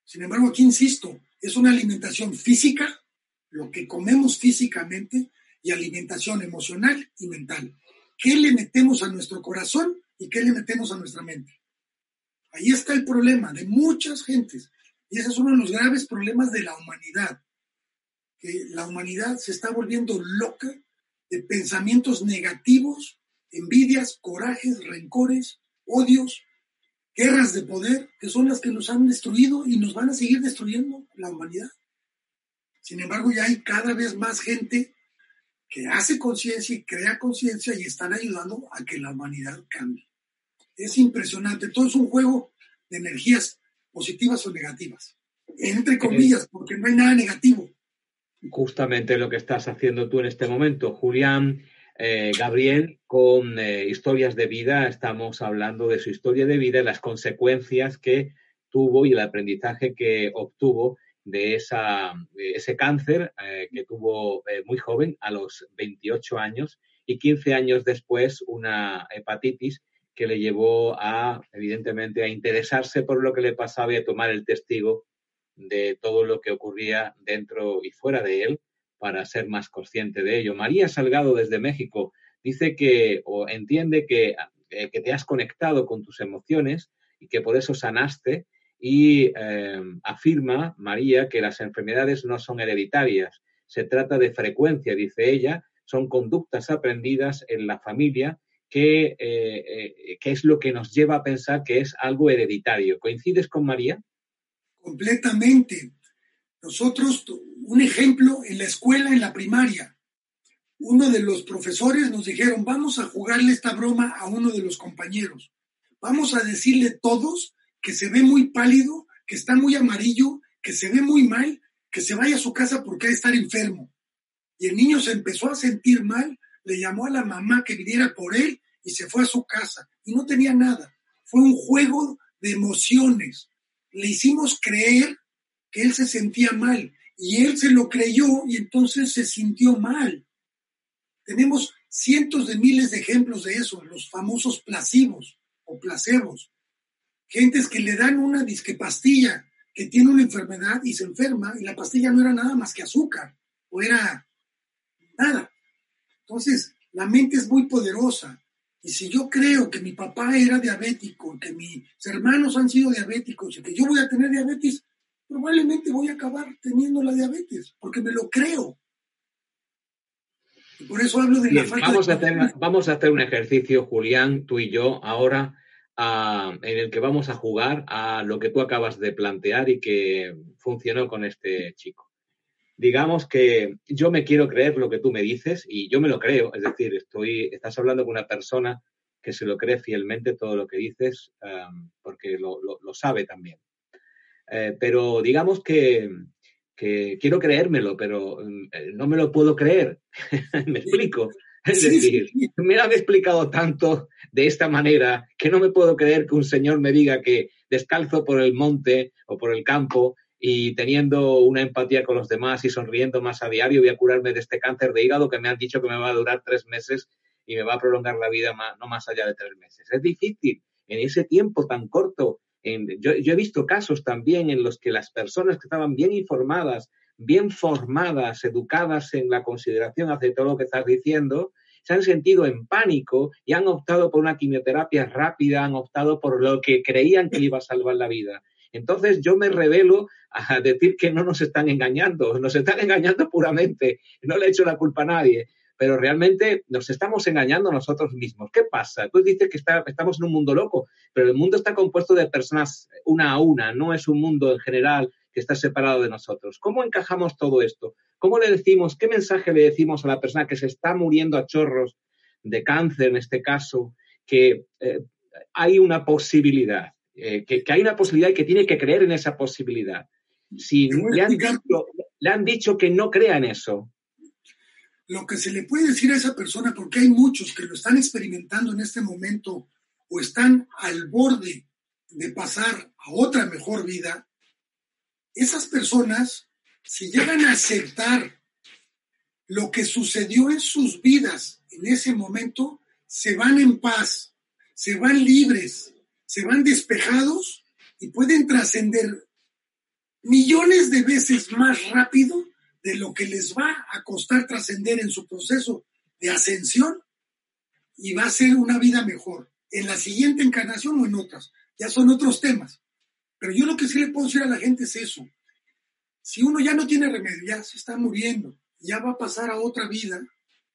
Sin embargo, aquí insisto, es una alimentación física, lo que comemos físicamente, y alimentación emocional y mental. ¿Qué le metemos a nuestro corazón y qué le metemos a nuestra mente? Ahí está el problema de muchas gentes y ese es uno de los graves problemas de la humanidad, que la humanidad se está volviendo loca de pensamientos negativos, envidias, corajes, rencores, odios, guerras de poder, que son las que nos han destruido y nos van a seguir destruyendo la humanidad. Sin embargo, ya hay cada vez más gente que hace conciencia y crea conciencia y están ayudando a que la humanidad cambie. Es impresionante, todo es un juego de energías positivas o negativas. Entre comillas, porque no hay nada negativo. Justamente lo que estás haciendo tú en este momento, Julián. Eh, Gabriel, con eh, historias de vida, estamos hablando de su historia de vida y las consecuencias que tuvo y el aprendizaje que obtuvo de, esa, ese cáncer eh, que tuvo muy joven, a los 28 años, y 15 años después una hepatitis que le llevó a, evidentemente, a interesarse por lo que le pasaba y a tomar el testigo de todo lo que ocurría dentro y fuera de él para ser más consciente de ello. María Salgado desde México dice que o entiende que, eh, que te has conectado con tus emociones y que por eso sanaste y eh, afirma María que las enfermedades no son hereditarias, se trata de frecuencia, dice ella, son conductas aprendidas en la familia que, eh, que es lo que nos lleva a pensar que es algo hereditario. ¿Coincides con María? Completamente. Nosotros, un ejemplo, en la escuela, en la primaria, uno de los profesores nos dijeron, vamos a jugarle esta broma a uno de los compañeros. Vamos a decirle todos que se ve muy pálido, que está muy amarillo, que se ve muy mal, que se vaya a su casa porque ha de estar enfermo. Y el niño se empezó a sentir mal, le llamó a la mamá que viniera por él y se fue a su casa. Y no tenía nada. Fue un juego de emociones le hicimos creer que él se sentía mal y él se lo creyó y entonces se sintió mal. Tenemos cientos de miles de ejemplos de eso, los famosos placebos o placebos. Gentes que le dan una disque pastilla que tiene una enfermedad y se enferma y la pastilla no era nada más que azúcar o era nada. Entonces, la mente es muy poderosa y si yo creo que mi papá era diabético, que mis hermanos han sido diabéticos y que yo voy a tener diabetes, probablemente voy a acabar teniendo la diabetes, porque me lo creo. Y por eso hablo de la falta vamos A hacer, vamos a hacer un ejercicio, Julián, tú y yo, ahora, ah, en el que vamos a jugar a lo que tú acabas de plantear y que funcionó con este chico digamos que yo me quiero creer lo que tú me dices y yo me lo creo, es decir, estoy, estás hablando con una persona que se lo cree fielmente todo lo que dices um, porque lo, sabe también. Eh, pero digamos que, quiero creérmelo, pero mm, eh, no me lo puedo creer. me explico. Es decir, me han explicado tanto de esta manera que no me puedo creer que un señor me diga que descalzo por el monte o por el campo y teniendo una empatía con los demás y sonriendo más a diario, voy a curarme de este cáncer de hígado que me han dicho que me va a durar tres meses y me va a prolongar la vida no más allá de tres meses. Es difícil en ese tiempo tan corto. yo, he visto casos también en los que las personas que estaban bien informadas, bien formadas, educadas en la consideración hacia todo lo que estás diciendo, se han sentido en pánico y han optado por una quimioterapia rápida, han optado por lo que creían que le iba a salvar la vida. Entonces yo me revelo a decir que no nos están engañando, nos están engañando puramente, no le he hecho la culpa a nadie, pero realmente nos estamos engañando nosotros mismos. ¿Qué pasa? Tú dices que estamos en un mundo loco, pero el mundo está compuesto de personas una a una, no es un mundo en general que está separado de nosotros. ¿Cómo encajamos todo esto? ¿Cómo le decimos, qué mensaje le decimos a la persona que se está muriendo a chorros de cáncer en este caso, que eh, hay una posibilidad? Eh, que, hay una posibilidad y que tiene que creer en esa posibilidad. Si le han, dicho, le han dicho que no crea en eso. Lo que se le puede decir a esa persona, porque hay muchos que lo están experimentando en este momento o están al borde de pasar a otra mejor vida, esas personas, si llegan a aceptar lo que sucedió en sus vidas en ese momento, se van en paz, se van libres, se van despejados y pueden trascender millones de veces más rápido de lo que les va a costar trascender en su proceso de ascensión y va a ser una vida mejor en la siguiente encarnación o en otras. Ya son otros temas. Pero yo lo que sí le puedo decir a la gente es eso. Si uno ya no tiene remedio, ya se está muriendo, ya va a pasar a otra vida,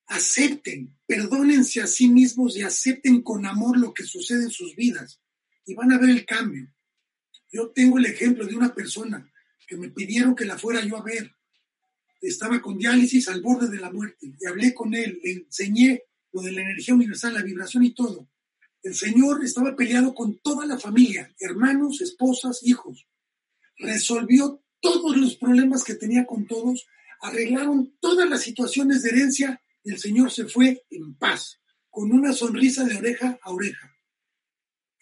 acepten, perdónense a sí mismos y acepten con amor lo que sucede en sus vidas y van a ver el cambio. Yo tengo el ejemplo de una persona que me pidieron que la fuera yo a ver. Estaba con diálisis al borde de la muerte y hablé con él, le enseñé lo de la energía universal, la vibración y todo. El señor estaba peleado con toda la familia, hermanos, esposas, hijos. Resolvió todos los problemas que tenía con todos, arreglaron todas las situaciones de herencia y el señor se fue en paz, con una sonrisa de oreja a oreja.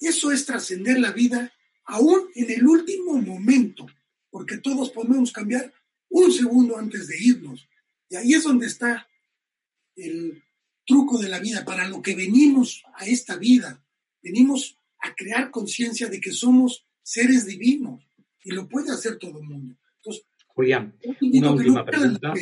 Eso es trascender la vida aún en el último momento, porque todos podemos cambiar un segundo antes de irnos. Y ahí es donde está el truco de la vida, para lo que venimos a esta vida. Venimos a crear conciencia de que somos seres divinos y lo puede hacer todo el mundo. Entonces, Julián, una última pregunta.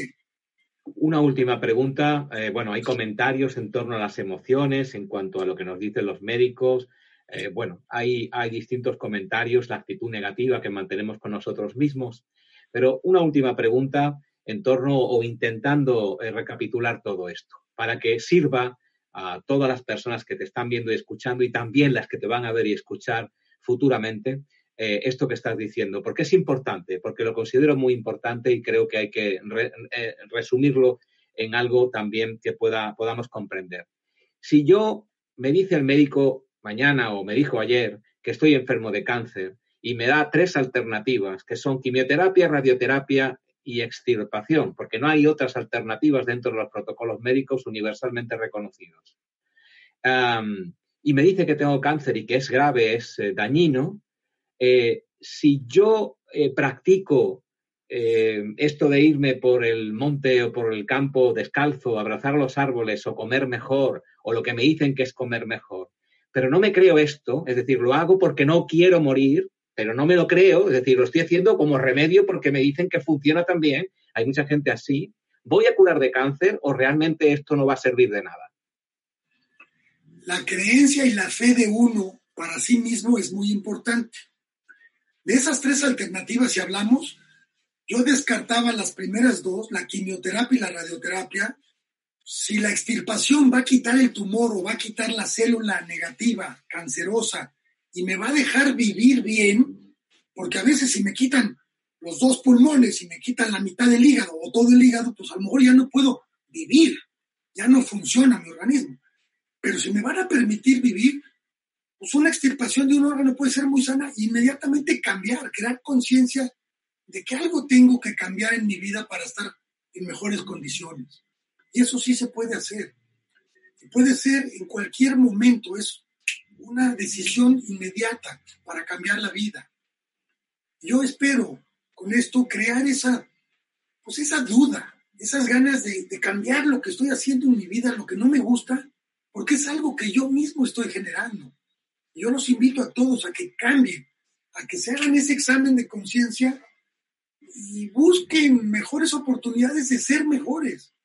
Una última pregunta. Eh, bueno, hay comentarios en torno a las emociones, en cuanto a lo que nos dicen los médicos. Eh, bueno, hay, distintos comentarios, la actitud negativa que mantenemos con nosotros mismos. Pero una última pregunta en torno o intentando eh, recapitular todo esto, para que sirva a todas las personas que te están viendo y escuchando y también las que te van a ver y escuchar futuramente eh, esto que estás diciendo. Porque es importante, porque lo considero muy importante y creo que hay que resumirlo en algo también que pueda, podamos comprender. Si yo me dice el médico mañana o me dijo ayer que estoy enfermo de cáncer y me da tres alternativas, que son quimioterapia, radioterapia y extirpación, porque no hay otras alternativas dentro de los protocolos médicos universalmente reconocidos. y me dice que tengo cáncer y que es grave, es eh, dañino. Eh, si yo eh, practico esto de irme por el monte o por el campo descalzo, abrazar los árboles o comer mejor, o lo que me dicen que es comer mejor, pero no me creo esto, es decir, lo hago porque no quiero morir, pero no me lo creo, es decir, lo estoy haciendo como remedio porque me dicen que funciona también, hay mucha gente así, ¿voy a curar de cáncer o realmente esto no va a servir de nada? La creencia y la fe de uno para sí mismo es muy importante. De esas tres alternativas, si hablamos, yo descartaba las primeras dos, la quimioterapia y la radioterapia. Si la extirpación va a quitar el tumor o va a quitar la célula negativa, cancerosa, y me va a dejar vivir bien, porque a veces si me quitan los dos pulmones y me quitan la mitad del hígado o todo el hígado, pues a lo mejor ya no puedo vivir, ya no funciona mi organismo. Pero si me van a permitir vivir, pues una extirpación de un órgano puede ser muy sana, inmediatamente cambiar, crear conciencia de que algo tengo que cambiar en mi vida para estar en mejores condiciones. Y eso sí se puede hacer. Puede ser en cualquier momento, es una decisión inmediata para cambiar la vida. Yo espero con esto crear esa, pues esa duda, esas ganas de, cambiar lo que estoy haciendo en mi vida, lo que no me gusta, porque es algo que yo mismo estoy generando. Yo los invito a todos a que cambien, a que se hagan ese examen de conciencia y busquen mejores oportunidades de ser mejores.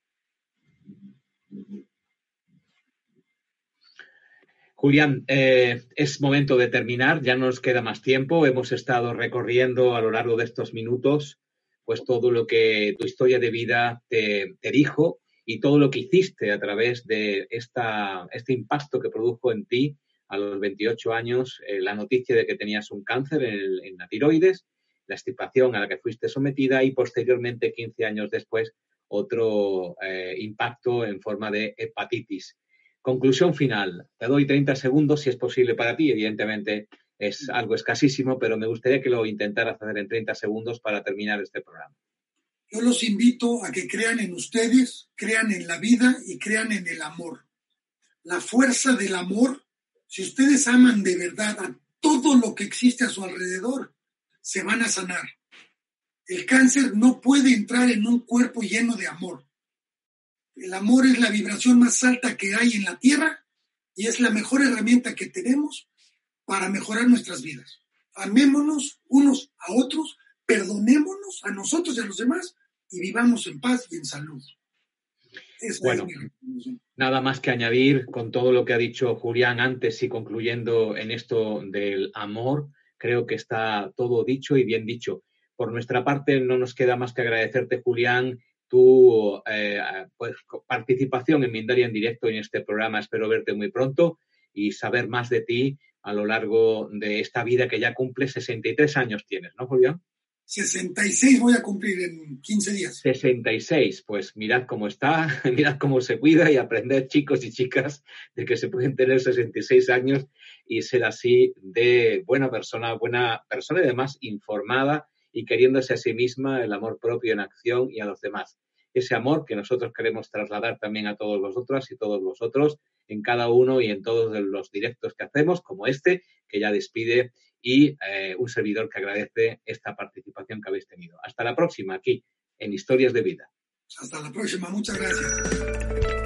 Julián, eh, es momento de terminar, ya no nos queda más tiempo. Hemos estado recorriendo a lo largo de estos minutos pues todo lo que tu historia de vida te, dijo y todo lo que hiciste a través de esta, este impacto que produjo en ti a los 28 años eh, la noticia de que tenías un cáncer en, la tiroides, la extirpación a la que fuiste sometida y posteriormente, 15 años después, otro eh, impacto en forma de hepatitis. Conclusión final. Te doy 30 segundos si es posible para ti. Evidentemente es algo escasísimo, pero me gustaría que lo intentaras hacer en 30 segundos para terminar este programa. Yo los invito a que crean en ustedes, crean en la vida y crean en el amor. La fuerza del amor, si ustedes aman de verdad a todo lo que existe a su alrededor, se van a sanar. El cáncer no puede entrar en un cuerpo lleno de amor. El amor es la vibración más alta que hay en la Tierra y es la mejor herramienta que tenemos para mejorar nuestras vidas. Amémonos unos a otros, perdonémonos a nosotros y a los demás y vivamos en paz y en salud. bueno, nada más que añadir con todo lo que ha dicho Julián antes y concluyendo en esto del amor, creo que está todo dicho y bien dicho. Por nuestra parte, no nos queda más que agradecerte, Julián, tu eh, pues, participación en Mindalia en directo en este programa. Espero verte muy pronto y saber más de ti a lo largo de esta vida que ya cumple 63 años tienes, ¿no, Julián? 66 voy a cumplir en 15 días. 66, pues mirad cómo está, mirad cómo se cuida y aprended chicos y chicas de que se pueden tener 66 años y ser así de buena persona, buena persona y además informada y queriéndose a sí misma el amor propio en acción y a los demás. Ese amor que nosotros queremos trasladar también a todos vosotras y todos vosotros en cada uno y en todos los directos que hacemos, como este, que ya despide y eh, un servidor que agradece esta participación que habéis tenido. Hasta la próxima aquí en Historias de Vida. Hasta la próxima, muchas gracias.